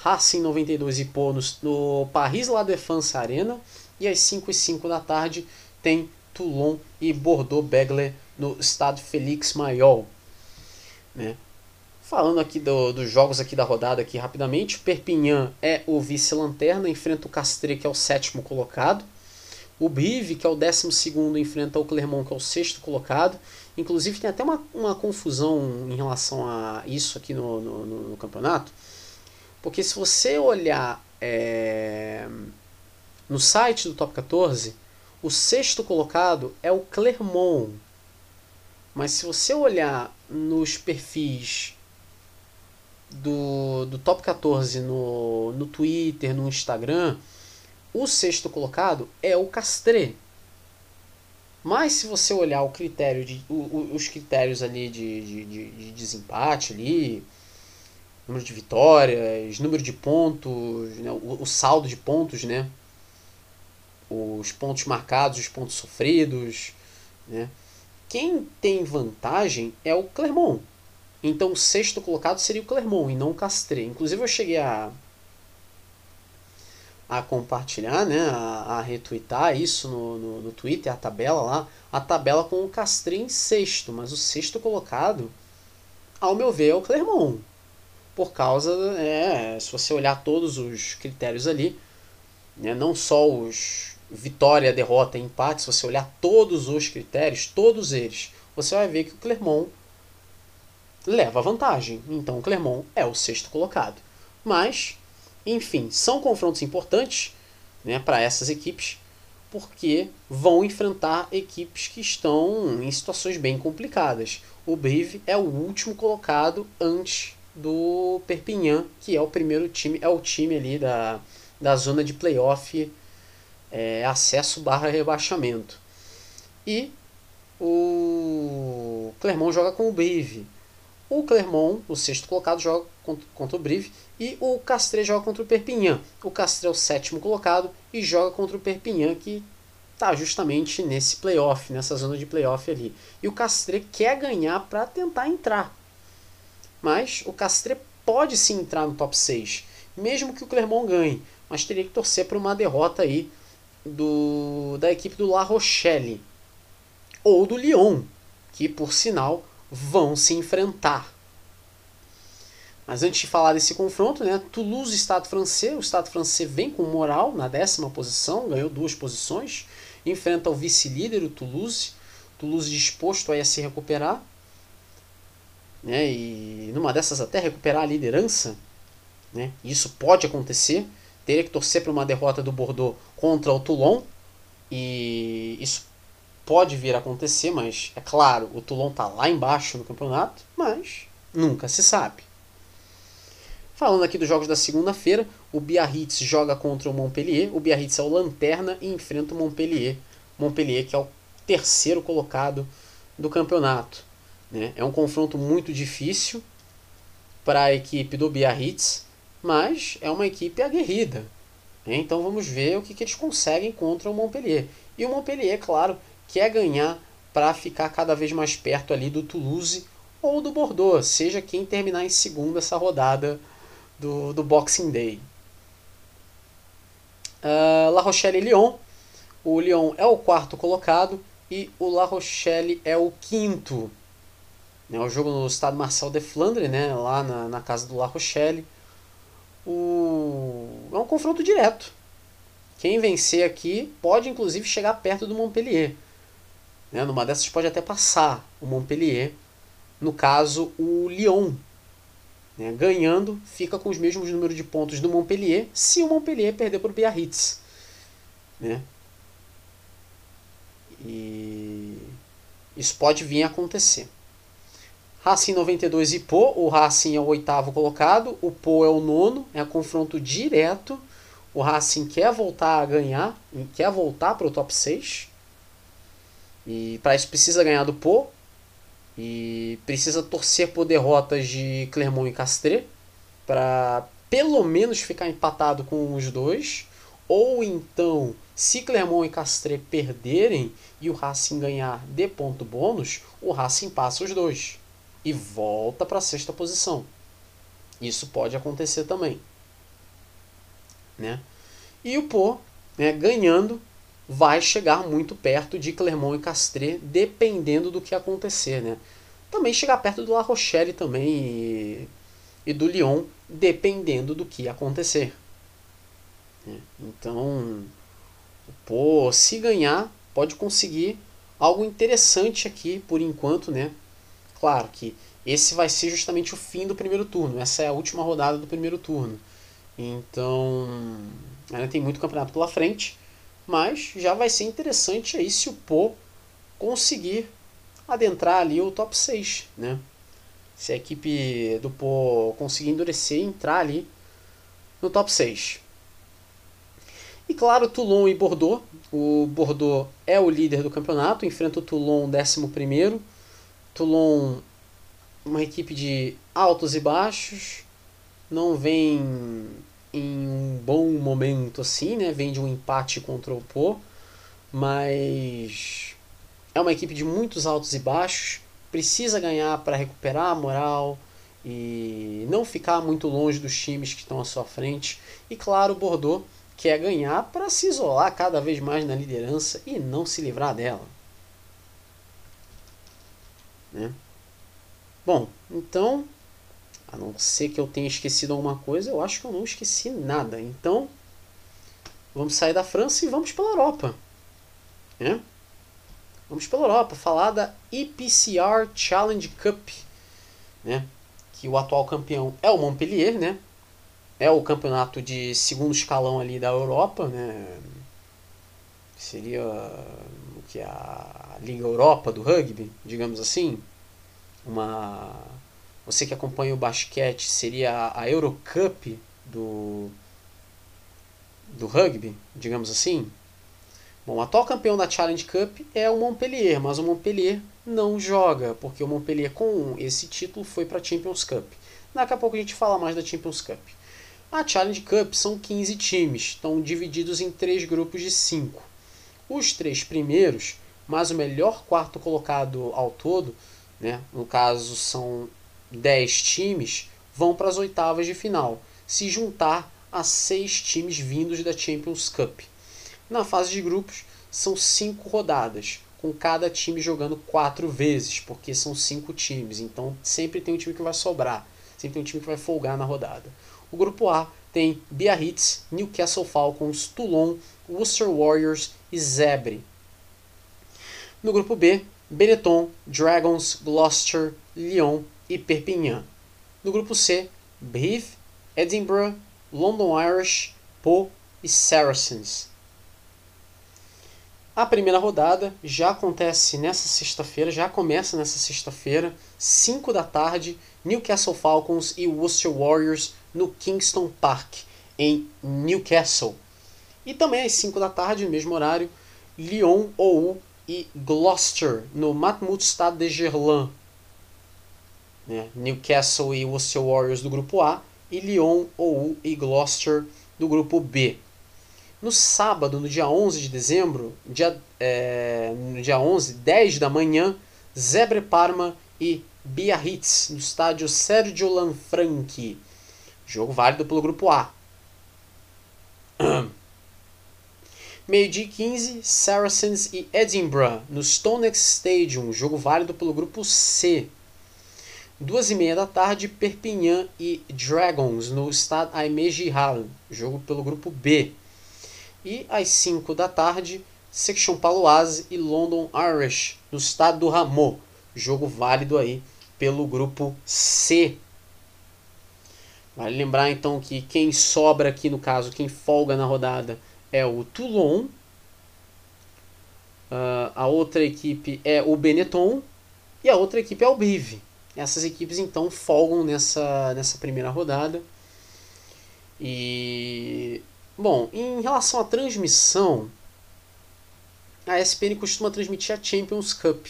[SPEAKER 1] Racing 92 e Pô no, no Paris La Défense Arena. E às 5 e 5 da tarde tem Toulon e Bordeaux-Begley no Estado Félix Mayol. Né? Falando aqui do, dos jogos aqui da rodada aqui rapidamente, Perpignan é o vice-lanterna, enfrenta o Castres, que é o sétimo colocado. O Brive, que é o décimo segundo, enfrenta o Clermont, que é o sexto colocado. Inclusive tem até uma, uma confusão em relação a isso aqui no, no, no campeonato porque se você olhar é, no site do Top 14, o sexto colocado é o Clermont. Mas se você olhar nos perfis do, do top 14 no, no Twitter, no Instagram, o sexto colocado é o Castré. Mas se você olhar o critério de, o, os critérios ali de, de, de, de desempate ali, número de vitórias, número de pontos, né, o, o, saldo de pontos, né? Os pontos marcados, os pontos sofridos, né? Quem tem vantagem é o Clermont. Então o sexto colocado seria o Clermont e não o Castré. Inclusive eu cheguei a a compartilhar, né, a, a retweetar isso no, no, no, Twitter, a tabela lá, a tabela com o Castré em sexto, mas o sexto colocado, ao meu ver, é o Clermont. Por causa, é, se você olhar todos os critérios ali, né, não só os vitória, derrota empate, se você olhar todos os critérios, todos eles, você vai ver que o Clermont leva vantagem. Então o Clermont é o sexto colocado. Mas, enfim, são confrontos importantes né, para essas equipes, porque vão enfrentar equipes que estão em situações bem complicadas. O Brive é o último colocado antes do Perpignan, que é o primeiro time, é o time ali da, da zona de playoff é, acesso barra rebaixamento. E o Clermont joga com o Brive. O Clermont, o sexto colocado, joga contra o Brive e o Castres joga contra o Perpignan. O Castres é o sétimo colocado e joga contra o Perpignan, que está justamente nesse playoff, nessa zona de playoff ali. E o Castres quer ganhar para tentar entrar. Mas o Castres pode sim entrar no top 6, mesmo que o Clermont ganhe, mas teria que torcer para uma derrota aí do, da equipe do La Rochelle. Ou do Lyon, que por sinal vão se enfrentar. Mas antes de falar desse confronto, né, Toulouse Estado francês, o Estado francês vem com moral na décima posição, ganhou duas posições, enfrenta o vice-líder, o Toulouse, Toulouse disposto a se recuperar, né, e numa dessas até recuperar a liderança, né, isso pode acontecer, teria que torcer para uma derrota do Bordeaux contra o Toulon. E isso pode vir a acontecer, mas é claro, o Toulon está lá embaixo no campeonato, mas nunca se sabe. Falando aqui dos jogos da segunda-feira, o Biarritz joga contra o Montpellier. O Biarritz é o lanterna e enfrenta o Montpellier. Montpellier que é o terceiro colocado do campeonato. Né? É um confronto muito difícil para a equipe do Biarritz, mas é uma equipe aguerrida. Né? Então vamos ver o que, que eles conseguem contra o Montpellier. E o Montpellier, claro, quer ganhar para ficar cada vez mais perto ali do Toulouse ou do Bordeaux, seja quem terminar em segundo essa rodada do, do Boxing Day. Uh, La Rochelle e Lyon. O Lyon é o quarto colocado e o La Rochelle é o quinto. É o jogo no estado Marcel de Flandre, né, lá na, na casa do La Rochelle o... é um confronto direto. Quem vencer aqui pode inclusive chegar perto do Montpellier. Né? Numa dessas pode até passar o Montpellier. No caso, o Lyon. Né? Ganhando, fica com os mesmos números de pontos do Montpellier se o Montpellier perder para o Biarritz. Né? E isso pode vir a acontecer. Racing 92 e Pô. O Racing é o oitavo colocado, o Pô é o nono, é confronto direto. O Racing quer voltar a ganhar, quer voltar para o top 6. E para isso precisa ganhar do Pô. E precisa torcer por derrotas de Clermont e Castré. Para pelo menos ficar empatado com os dois. Ou então, se Clermont e Castré perderem e o Racing ganhar de ponto bônus, o Racing passa os dois e volta para a sexta posição. Isso pode acontecer também. Né? E o Pô, né, ganhando, vai chegar muito perto de Clermont e Castré, dependendo do que acontecer. Né? Também chegar perto do La Rochelle também e, e do Lyon, dependendo do que acontecer. Né? Então, o Pô, se ganhar, pode conseguir algo interessante aqui por enquanto, né? Claro que esse vai ser justamente o fim do primeiro turno. Essa é a última rodada do primeiro turno. Então, ainda tem muito campeonato pela frente, mas já vai ser interessante aí se o Po conseguir adentrar ali o top 6, né? Se a equipe do Pô conseguir endurecer e entrar ali no top 6. E claro, Toulon e Bordeaux. O Bordeaux é o líder do campeonato, enfrenta o Toulon 11. Toulon, uma equipe de altos e baixos, não vem em um bom momento assim, né? Vem de um empate contra o Pô, mas é uma equipe de muitos altos e baixos, precisa ganhar para recuperar a moral e não ficar muito longe dos times que estão à sua frente. E claro, o Bordeaux quer ganhar para se isolar cada vez mais na liderança e não se livrar dela. Né? Bom, então, a não ser que eu tenha esquecido alguma coisa, eu acho que eu não esqueci nada. Então, vamos sair da França e vamos pela Europa. Né? Vamos pela Europa, falar da EPCR Challenge Cup, né? que o atual campeão é o Montpellier, né? é o campeonato de segundo escalão ali da Europa, né? Seria o que a Liga Europa do rugby, digamos assim, uma você que acompanha o basquete seria a Eurocup do do rugby, digamos assim. Bom, o atual campeão da Challenge Cup é o Montpellier, mas o Montpellier não joga, porque o Montpellier com esse título foi para a Champions Cup. Daqui a pouco a gente fala mais da Champions Cup. A Challenge Cup são 15 times, estão divididos em três grupos de 5. Os três primeiros, mais o melhor quarto colocado ao todo, né, no caso são 10 times, vão para as oitavas de final, se juntar a seis times vindos da Champions Cup. Na fase de grupos, são cinco rodadas, com cada time jogando quatro vezes, porque são cinco times, então sempre tem um time que vai sobrar, sempre tem um time que vai folgar na rodada. O grupo A tem Biarritz, Newcastle Falcons, Toulon, Worcester Warriors e Zebre. No grupo B, Benetton, Dragons, Gloucester, Lyon e Perpignan. No grupo C, Brive, Edinburgh, London Irish, Pau e Saracens. A primeira rodada já acontece nessa sexta-feira, já começa nessa sexta-feira, 5 da tarde, Newcastle Falcons e Worcester Warriors no Kingston Park, em Newcastle. E também às 5 da tarde, no mesmo horário, Lyon ou e Gloucester, no Matmut Stade de Gerland. Né? Newcastle e Worcester Warriors do grupo A e Lyon ou e Gloucester do grupo B. No sábado, no dia 11 de dezembro, dia, é, no dia 11, 10 da manhã, Zebre Parma e Biarritz, no estádio Sergio Lanfranchi. Jogo válido pelo grupo A. <clears throat> Meio-dia 15, Saracens e Edinburgh, no Stonex Stadium, jogo válido pelo grupo C. Duas e meia da tarde, Perpignan e Dragons, no Stade Aimé Giral, jogo pelo grupo B. E às 5 da tarde, Section Paloise e London Irish, no estado do Rameau. Jogo válido aí pelo grupo C. Vale lembrar então que quem sobra aqui no caso, quem folga na rodada é o Toulon. Uh, a outra equipe é o Benetton e a outra equipe é o Brive. Essas equipes então folgam nessa, nessa primeira rodada. E Bom, em relação à transmissão, a ESPN costuma transmitir a Champions Cup.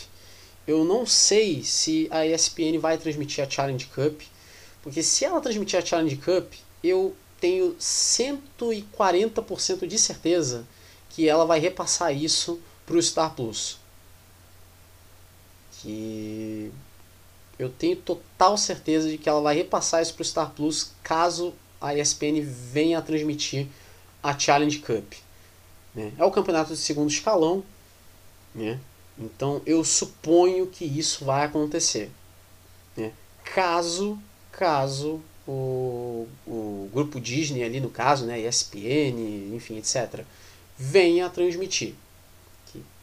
[SPEAKER 1] Eu não sei se a ESPN vai transmitir a Challenge Cup, porque se ela transmitir a Challenge Cup, eu tenho 140% de certeza que ela vai repassar isso para o Star Plus. Que eu tenho total certeza de que ela vai repassar isso para o Star Plus caso a ESPN venha a transmitir a Challenge Cup. Né? É o campeonato de segundo escalão, né? então eu suponho que isso vai acontecer. Né? Caso, caso o, o grupo Disney ali no caso, né, ESPN, enfim, etc., venha transmitir.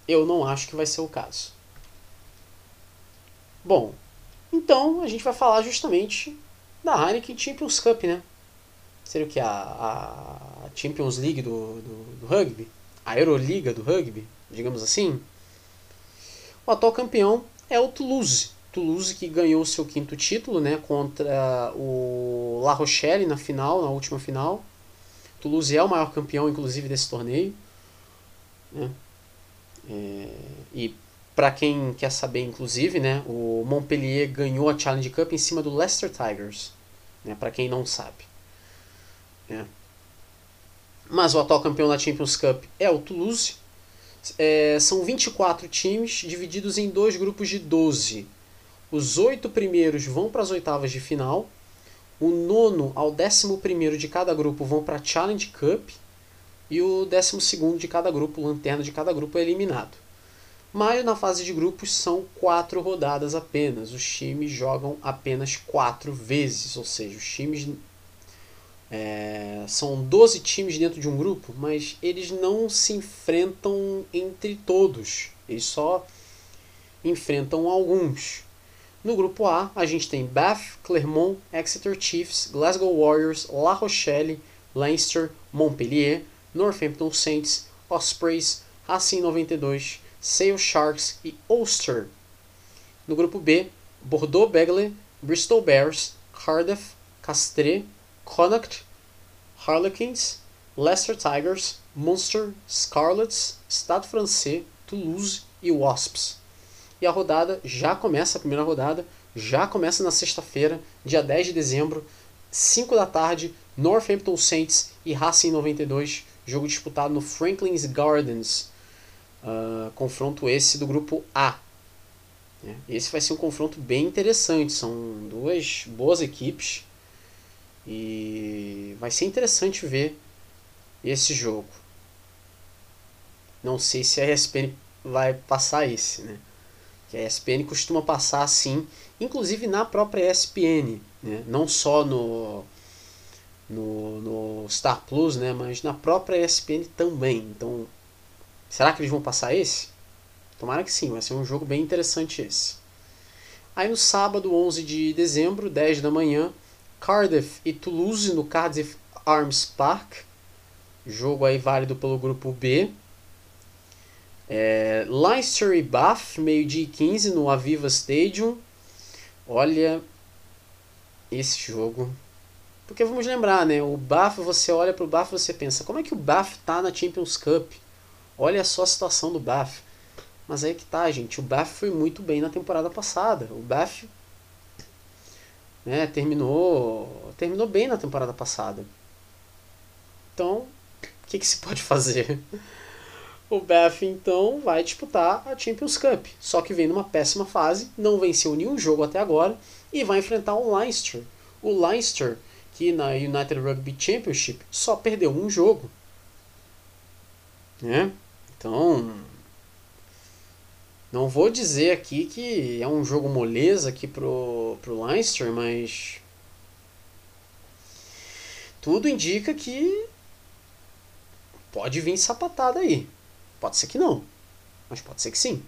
[SPEAKER 1] Eu não acho que vai ser o caso. Bom, então a gente vai falar justamente da Heineken Champions Cup, né? Seria o que? A, a Champions League do, do, do rugby? A Euroliga do rugby, digamos assim? O atual campeão é o Toulouse. Toulouse que ganhou o seu quinto título, né, contra o La Rochelle na final, na última final. Toulouse é o maior campeão, inclusive, desse torneio. Né? É, e para quem quer saber, inclusive, né, o Montpellier ganhou a Challenge Cup em cima do Leicester Tigers. Né, para quem não sabe. Né? Mas o atual campeão da Champions Cup é o Toulouse. É, são 24 times divididos em dois grupos de 12. Os oito primeiros vão para as oitavas de final. O nono ao décimo primeiro de cada grupo vão para a Challenge Cup. E o décimo segundo de cada grupo, lanterna de cada grupo, é eliminado. Mas na fase de grupos são quatro rodadas apenas. Os times jogam apenas quatro vezes. Ou seja, os times. É, são 12 times dentro de um grupo, mas eles não se enfrentam entre todos. Eles só enfrentam alguns. No grupo A, a gente tem Bath, Clermont, Exeter Chiefs, Glasgow Warriors, La Rochelle, Leinster, Montpellier, Northampton Saints, Ospreys, Racing 92, Sale Sharks e Ulster. No grupo B, Bordeaux Begley, Bristol Bears, Cardiff, Castres, Connacht, Harlequins, Leicester Tigers, Munster, Scarlets, Stade Francais, Toulouse e Wasps. E a rodada já começa, a primeira rodada, já começa na sexta-feira, dia 10 de dezembro, 5 da tarde, Northampton Saints e Racing 92, jogo disputado no Franklin's Gardens. Uh, confronto esse do grupo A. Né? Esse vai ser um confronto bem interessante, são duas boas equipes e vai ser interessante ver esse jogo. Não sei se a ESPN vai passar esse, né? Que a ESPN costuma passar assim, inclusive na própria ESPN, né? não só no, no, no Star Plus, né? mas na própria ESPN também. Então, será que eles vão passar esse? Tomara que sim, vai ser um jogo bem interessante esse. Aí no sábado, 11 de dezembro, 10 da manhã, Cardiff e Toulouse no Cardiff Arms Park. Jogo aí válido pelo grupo B. É, Leicester e Bath, meio-dia e 15 no Aviva Stadium. Olha esse jogo. Porque vamos lembrar, né? O Bath, você olha para o Bath você pensa, como é que o Bath tá na Champions Cup? Olha só a situação do Bath. Mas aí que tá, gente. O Bath foi muito bem na temporada passada. O Bath né, terminou, terminou bem na temporada passada. Então, o que, que se pode <laughs> fazer? O Bath então vai disputar a Champions Cup, só que vem numa péssima fase, não venceu nenhum jogo até agora e vai enfrentar o Leinster. O Leinster, que na United Rugby Championship só perdeu um jogo. Né? Então, não vou dizer aqui que é um jogo moleza aqui pro, pro Leinster, mas tudo indica que pode vir sapatada aí. Pode ser que não, mas pode ser que sim.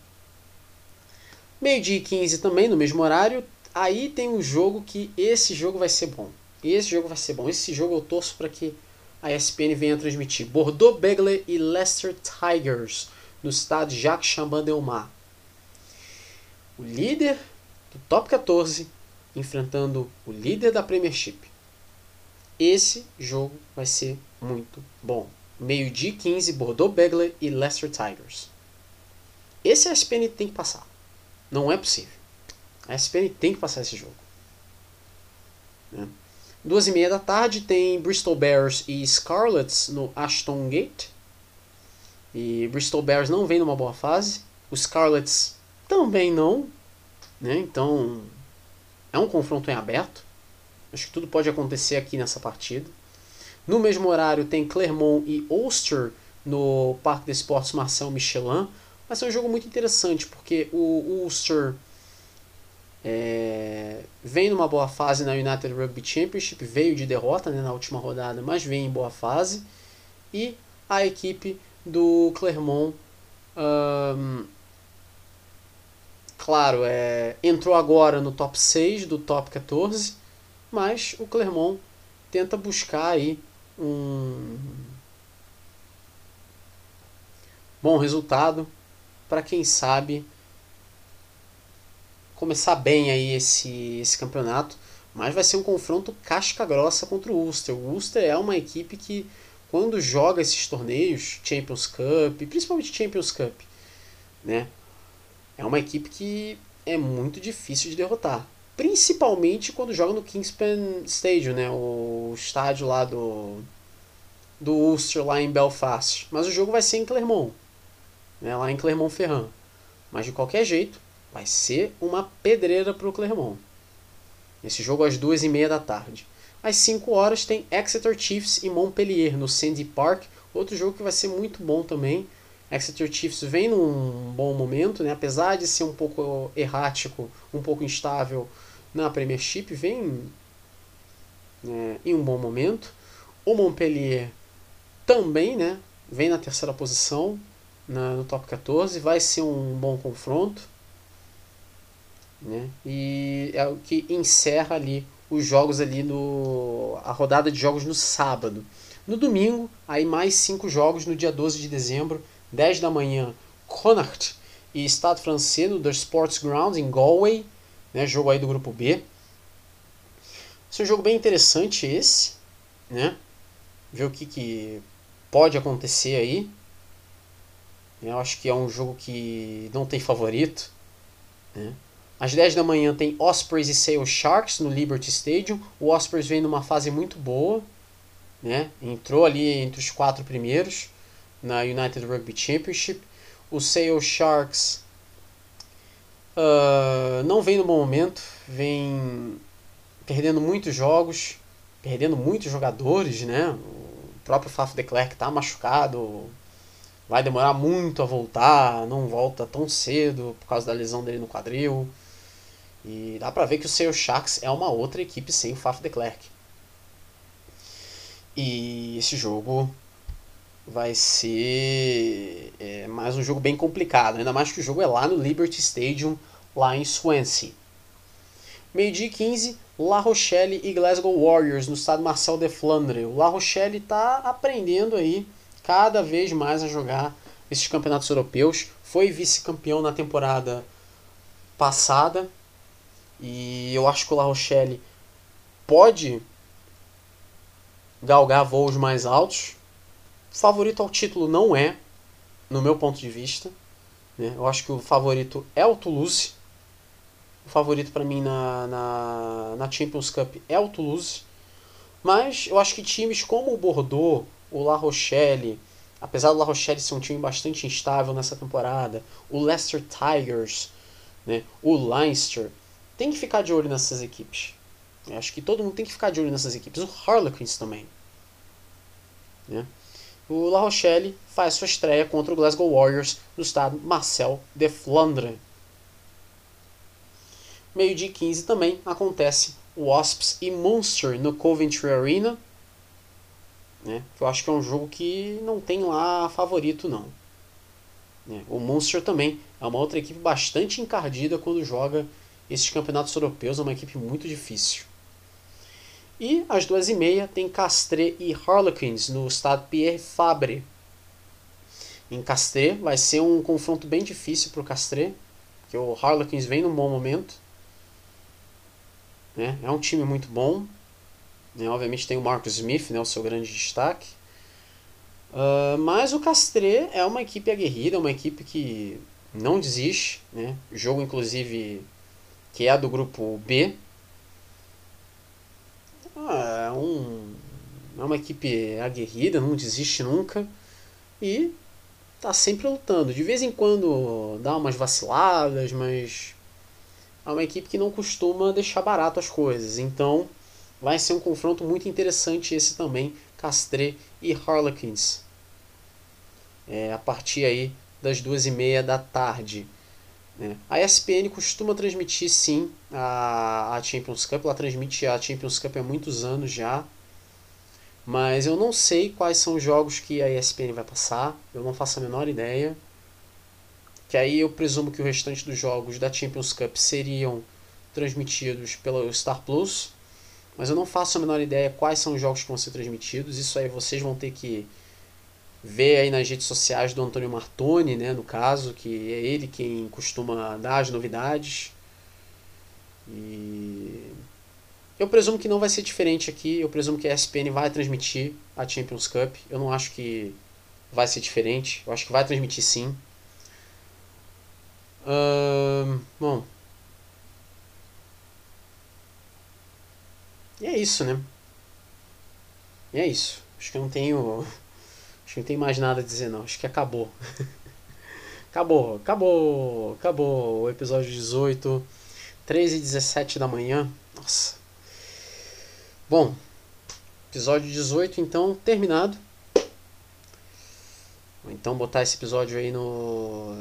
[SPEAKER 1] Meio-dia e 15 também, no mesmo horário. Aí tem um jogo que esse jogo vai ser bom. Esse jogo vai ser bom. Esse jogo eu torço para que a ESPN venha transmitir. Bordeaux Begley e Leicester Tigers no estádio Jacques Chambin-Delmas. O líder do top 14 enfrentando o líder da Premiership. Esse jogo vai ser muito bom meio-dia 15, Bordeaux Begley e Leicester Tigers. Esse a SPN tem que passar. Não é possível. A SPN tem que passar esse jogo. Né? Duas e meia da tarde tem Bristol Bears e Scarlets no Ashton Gate. E Bristol Bears não vem numa boa fase. Os Scarlets também não. Né? Então é um confronto em aberto. Acho que tudo pode acontecer aqui nessa partida. No mesmo horário tem Clermont e Ulster no Parque de Esportes Marcel Michelin. Vai ser um jogo muito interessante porque o Ulster é, vem numa boa fase na United Rugby Championship, veio de derrota né, na última rodada, mas vem em boa fase. E a equipe do Clermont, um, claro, é, entrou agora no top 6 do top 14, mas o Clermont tenta buscar aí um bom resultado para quem sabe começar bem aí esse, esse campeonato, mas vai ser um confronto casca grossa contra o Ulster. O Ulster é uma equipe que, quando joga esses torneios, Champions Cup, principalmente Champions Cup, né, é uma equipe que é muito difícil de derrotar. Principalmente quando joga no Kingspan Stadium, né, o estádio lá do, do Ulster, lá em Belfast. Mas o jogo vai ser em Clermont, né, lá em Clermont-Ferrand. Mas de qualquer jeito, vai ser uma pedreira para o Clermont. Esse jogo às duas e meia da tarde. Às 5 horas tem Exeter Chiefs e Montpellier no Sandy Park, outro jogo que vai ser muito bom também. Exeter Chiefs vem num bom momento, né? apesar de ser um pouco errático, um pouco instável na Premiership, vem né, em um bom momento. O Montpellier também né, vem na terceira posição na, no top 14, vai ser um bom confronto. Né? E é o que encerra ali os jogos ali no a rodada de jogos no sábado. No domingo, aí mais cinco jogos no dia 12 de dezembro, 10 da manhã, Connacht e Estado francês no The Sports Ground em Galway, né, jogo aí do grupo B. Esse é um jogo bem interessante esse, né? Ver o que, que pode acontecer aí. Eu acho que é um jogo que não tem favorito, né? Às 10 da manhã tem Ospreys e Sale Sharks no Liberty Stadium. O Ospreys vem numa fase muito boa, né? Entrou ali entre os quatro primeiros na United Rugby Championship. O Sale Sharks uh, não vem no bom momento, vem perdendo muitos jogos, perdendo muitos jogadores, né? O próprio Faf de Klerk está machucado, vai demorar muito a voltar, não volta tão cedo por causa da lesão dele no quadril. E dá pra ver que o Sale Sharks é uma outra equipe sem o Faf de Klerk. E esse jogo vai ser é, mais um jogo bem complicado, ainda mais que o jogo é lá no Liberty Stadium, lá em Swansea. Meio-dia 15, La Rochelle e Glasgow Warriors no estado Marcel de Flandre. O La Rochelle está aprendendo aí cada vez mais a jogar esses campeonatos europeus. Foi vice-campeão na temporada passada e eu acho que o La Rochelle pode galgar voos mais altos. Favorito ao título não é, no meu ponto de vista. Né? Eu acho que o favorito é o Toulouse. O favorito para mim na, na, na Champions Cup é o Toulouse. Mas eu acho que times como o Bordeaux, o La Rochelle, apesar do La Rochelle ser um time bastante instável nessa temporada, o Leicester Tigers, né, o Leinster, tem que ficar de olho nessas equipes. Eu acho que todo mundo tem que ficar de olho nessas equipes. O Harlequins também. Né? O La Rochelle faz sua estreia contra o Glasgow Warriors no estado Marcel de Flandre. Meio dia 15 também acontece Wasps e Munster no Coventry Arena. Né? Eu acho que é um jogo que não tem lá favorito não. Né? O Munster também é uma outra equipe bastante encardida quando joga esses campeonatos europeus é uma equipe muito difícil. E às duas e meia tem Castres e Harlequins no estado Pierre Fabre. Em Castres vai ser um confronto bem difícil para o Castres, porque o Harlequins vem num bom momento. Né? É um time muito bom. Né? Obviamente tem o Marcus Smith, né? o seu grande destaque. Uh, mas o Castres é uma equipe aguerrida, é uma equipe que não desiste. Né? Jogo, inclusive, que é do grupo B. Ah, é, um, é uma equipe aguerrida, não desiste nunca. E tá sempre lutando. De vez em quando dá umas vaciladas, mas é uma equipe que não costuma deixar barato as coisas. Então vai ser um confronto muito interessante esse também, Castre e Harlequins. É, a partir aí das duas e meia da tarde. Né? A ESPN costuma transmitir sim a, a Champions Cup, ela transmite a Champions Cup há muitos anos já, mas eu não sei quais são os jogos que a ESPN vai passar, eu não faço a menor ideia. Que aí eu presumo que o restante dos jogos da Champions Cup seriam transmitidos pelo Star Plus, mas eu não faço a menor ideia quais são os jogos que vão ser transmitidos, isso aí vocês vão ter que vê aí nas redes sociais do Antônio Martoni, né, no caso, que é ele quem costuma dar as novidades. E eu presumo que não vai ser diferente aqui. Eu presumo que a ESPN vai transmitir a Champions Cup. Eu não acho que vai ser diferente. Eu acho que vai transmitir sim. bom. E é isso, né? E é isso. Acho que eu não tenho. Não tem mais nada a dizer, não. Acho que acabou. <laughs> acabou, acabou, acabou o episódio 18, 3 e 17 da manhã. Nossa. Bom, episódio 18 então terminado. Vou então botar esse episódio aí no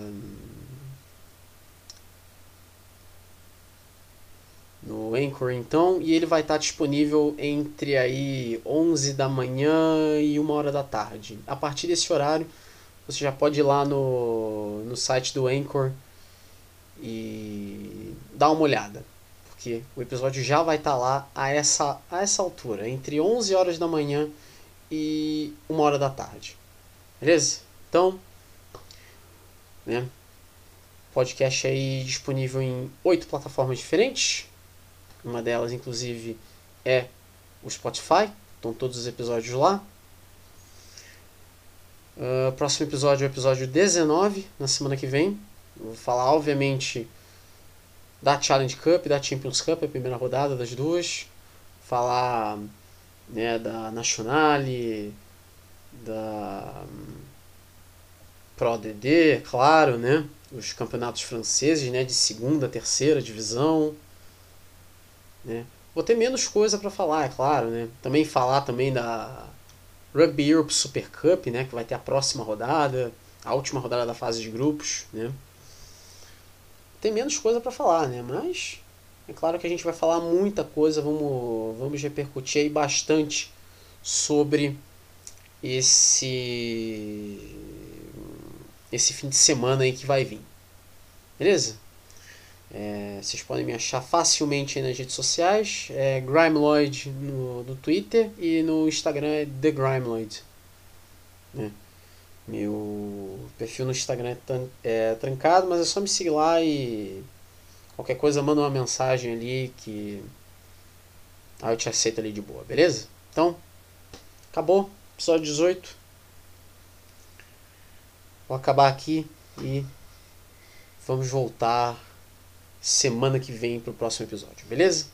[SPEAKER 1] no Anchor então, e ele vai estar disponível entre aí 11 da manhã e 1 hora da tarde. A partir desse horário, você já pode ir lá no, no site do Anchor e dar uma olhada, porque o episódio já vai estar lá a essa, a essa altura, entre 11 horas da manhã e 1 hora da tarde. Beleza? Então, né? Podcast aí disponível em oito plataformas diferentes uma delas, inclusive, é o Spotify. Estão todos os episódios lá. Uh, próximo episódio é o episódio 19, na semana que vem. Vou falar, obviamente, da Challenge Cup, da Champions Cup, a primeira rodada das duas. Falar né, da Nationale, da Pro DD, claro, né? Os campeonatos franceses, né? De segunda, terceira divisão. Né? Vou ter menos coisa para falar, é claro, né? Também falar também da Rugby Europe Super Cup, né? Que vai ter a próxima rodada, a última rodada da fase de grupos, né? Tem menos coisa para falar, né? Mas é claro que a gente vai falar muita coisa, vamos, vamos repercutir aí bastante sobre esse esse fim de semana aí que vai vir. Beleza? É, vocês podem me achar facilmente nas redes sociais. É Grimeloid no, no Twitter e no Instagram é The Grimeloid. Né? Meu perfil no Instagram é, é trancado, mas é só me seguir lá e qualquer coisa manda uma mensagem ali que aí eu te aceito ali de boa, beleza? Então, acabou, episódio 18. Vou acabar aqui e vamos voltar semana que vem para o próximo episódio, beleza?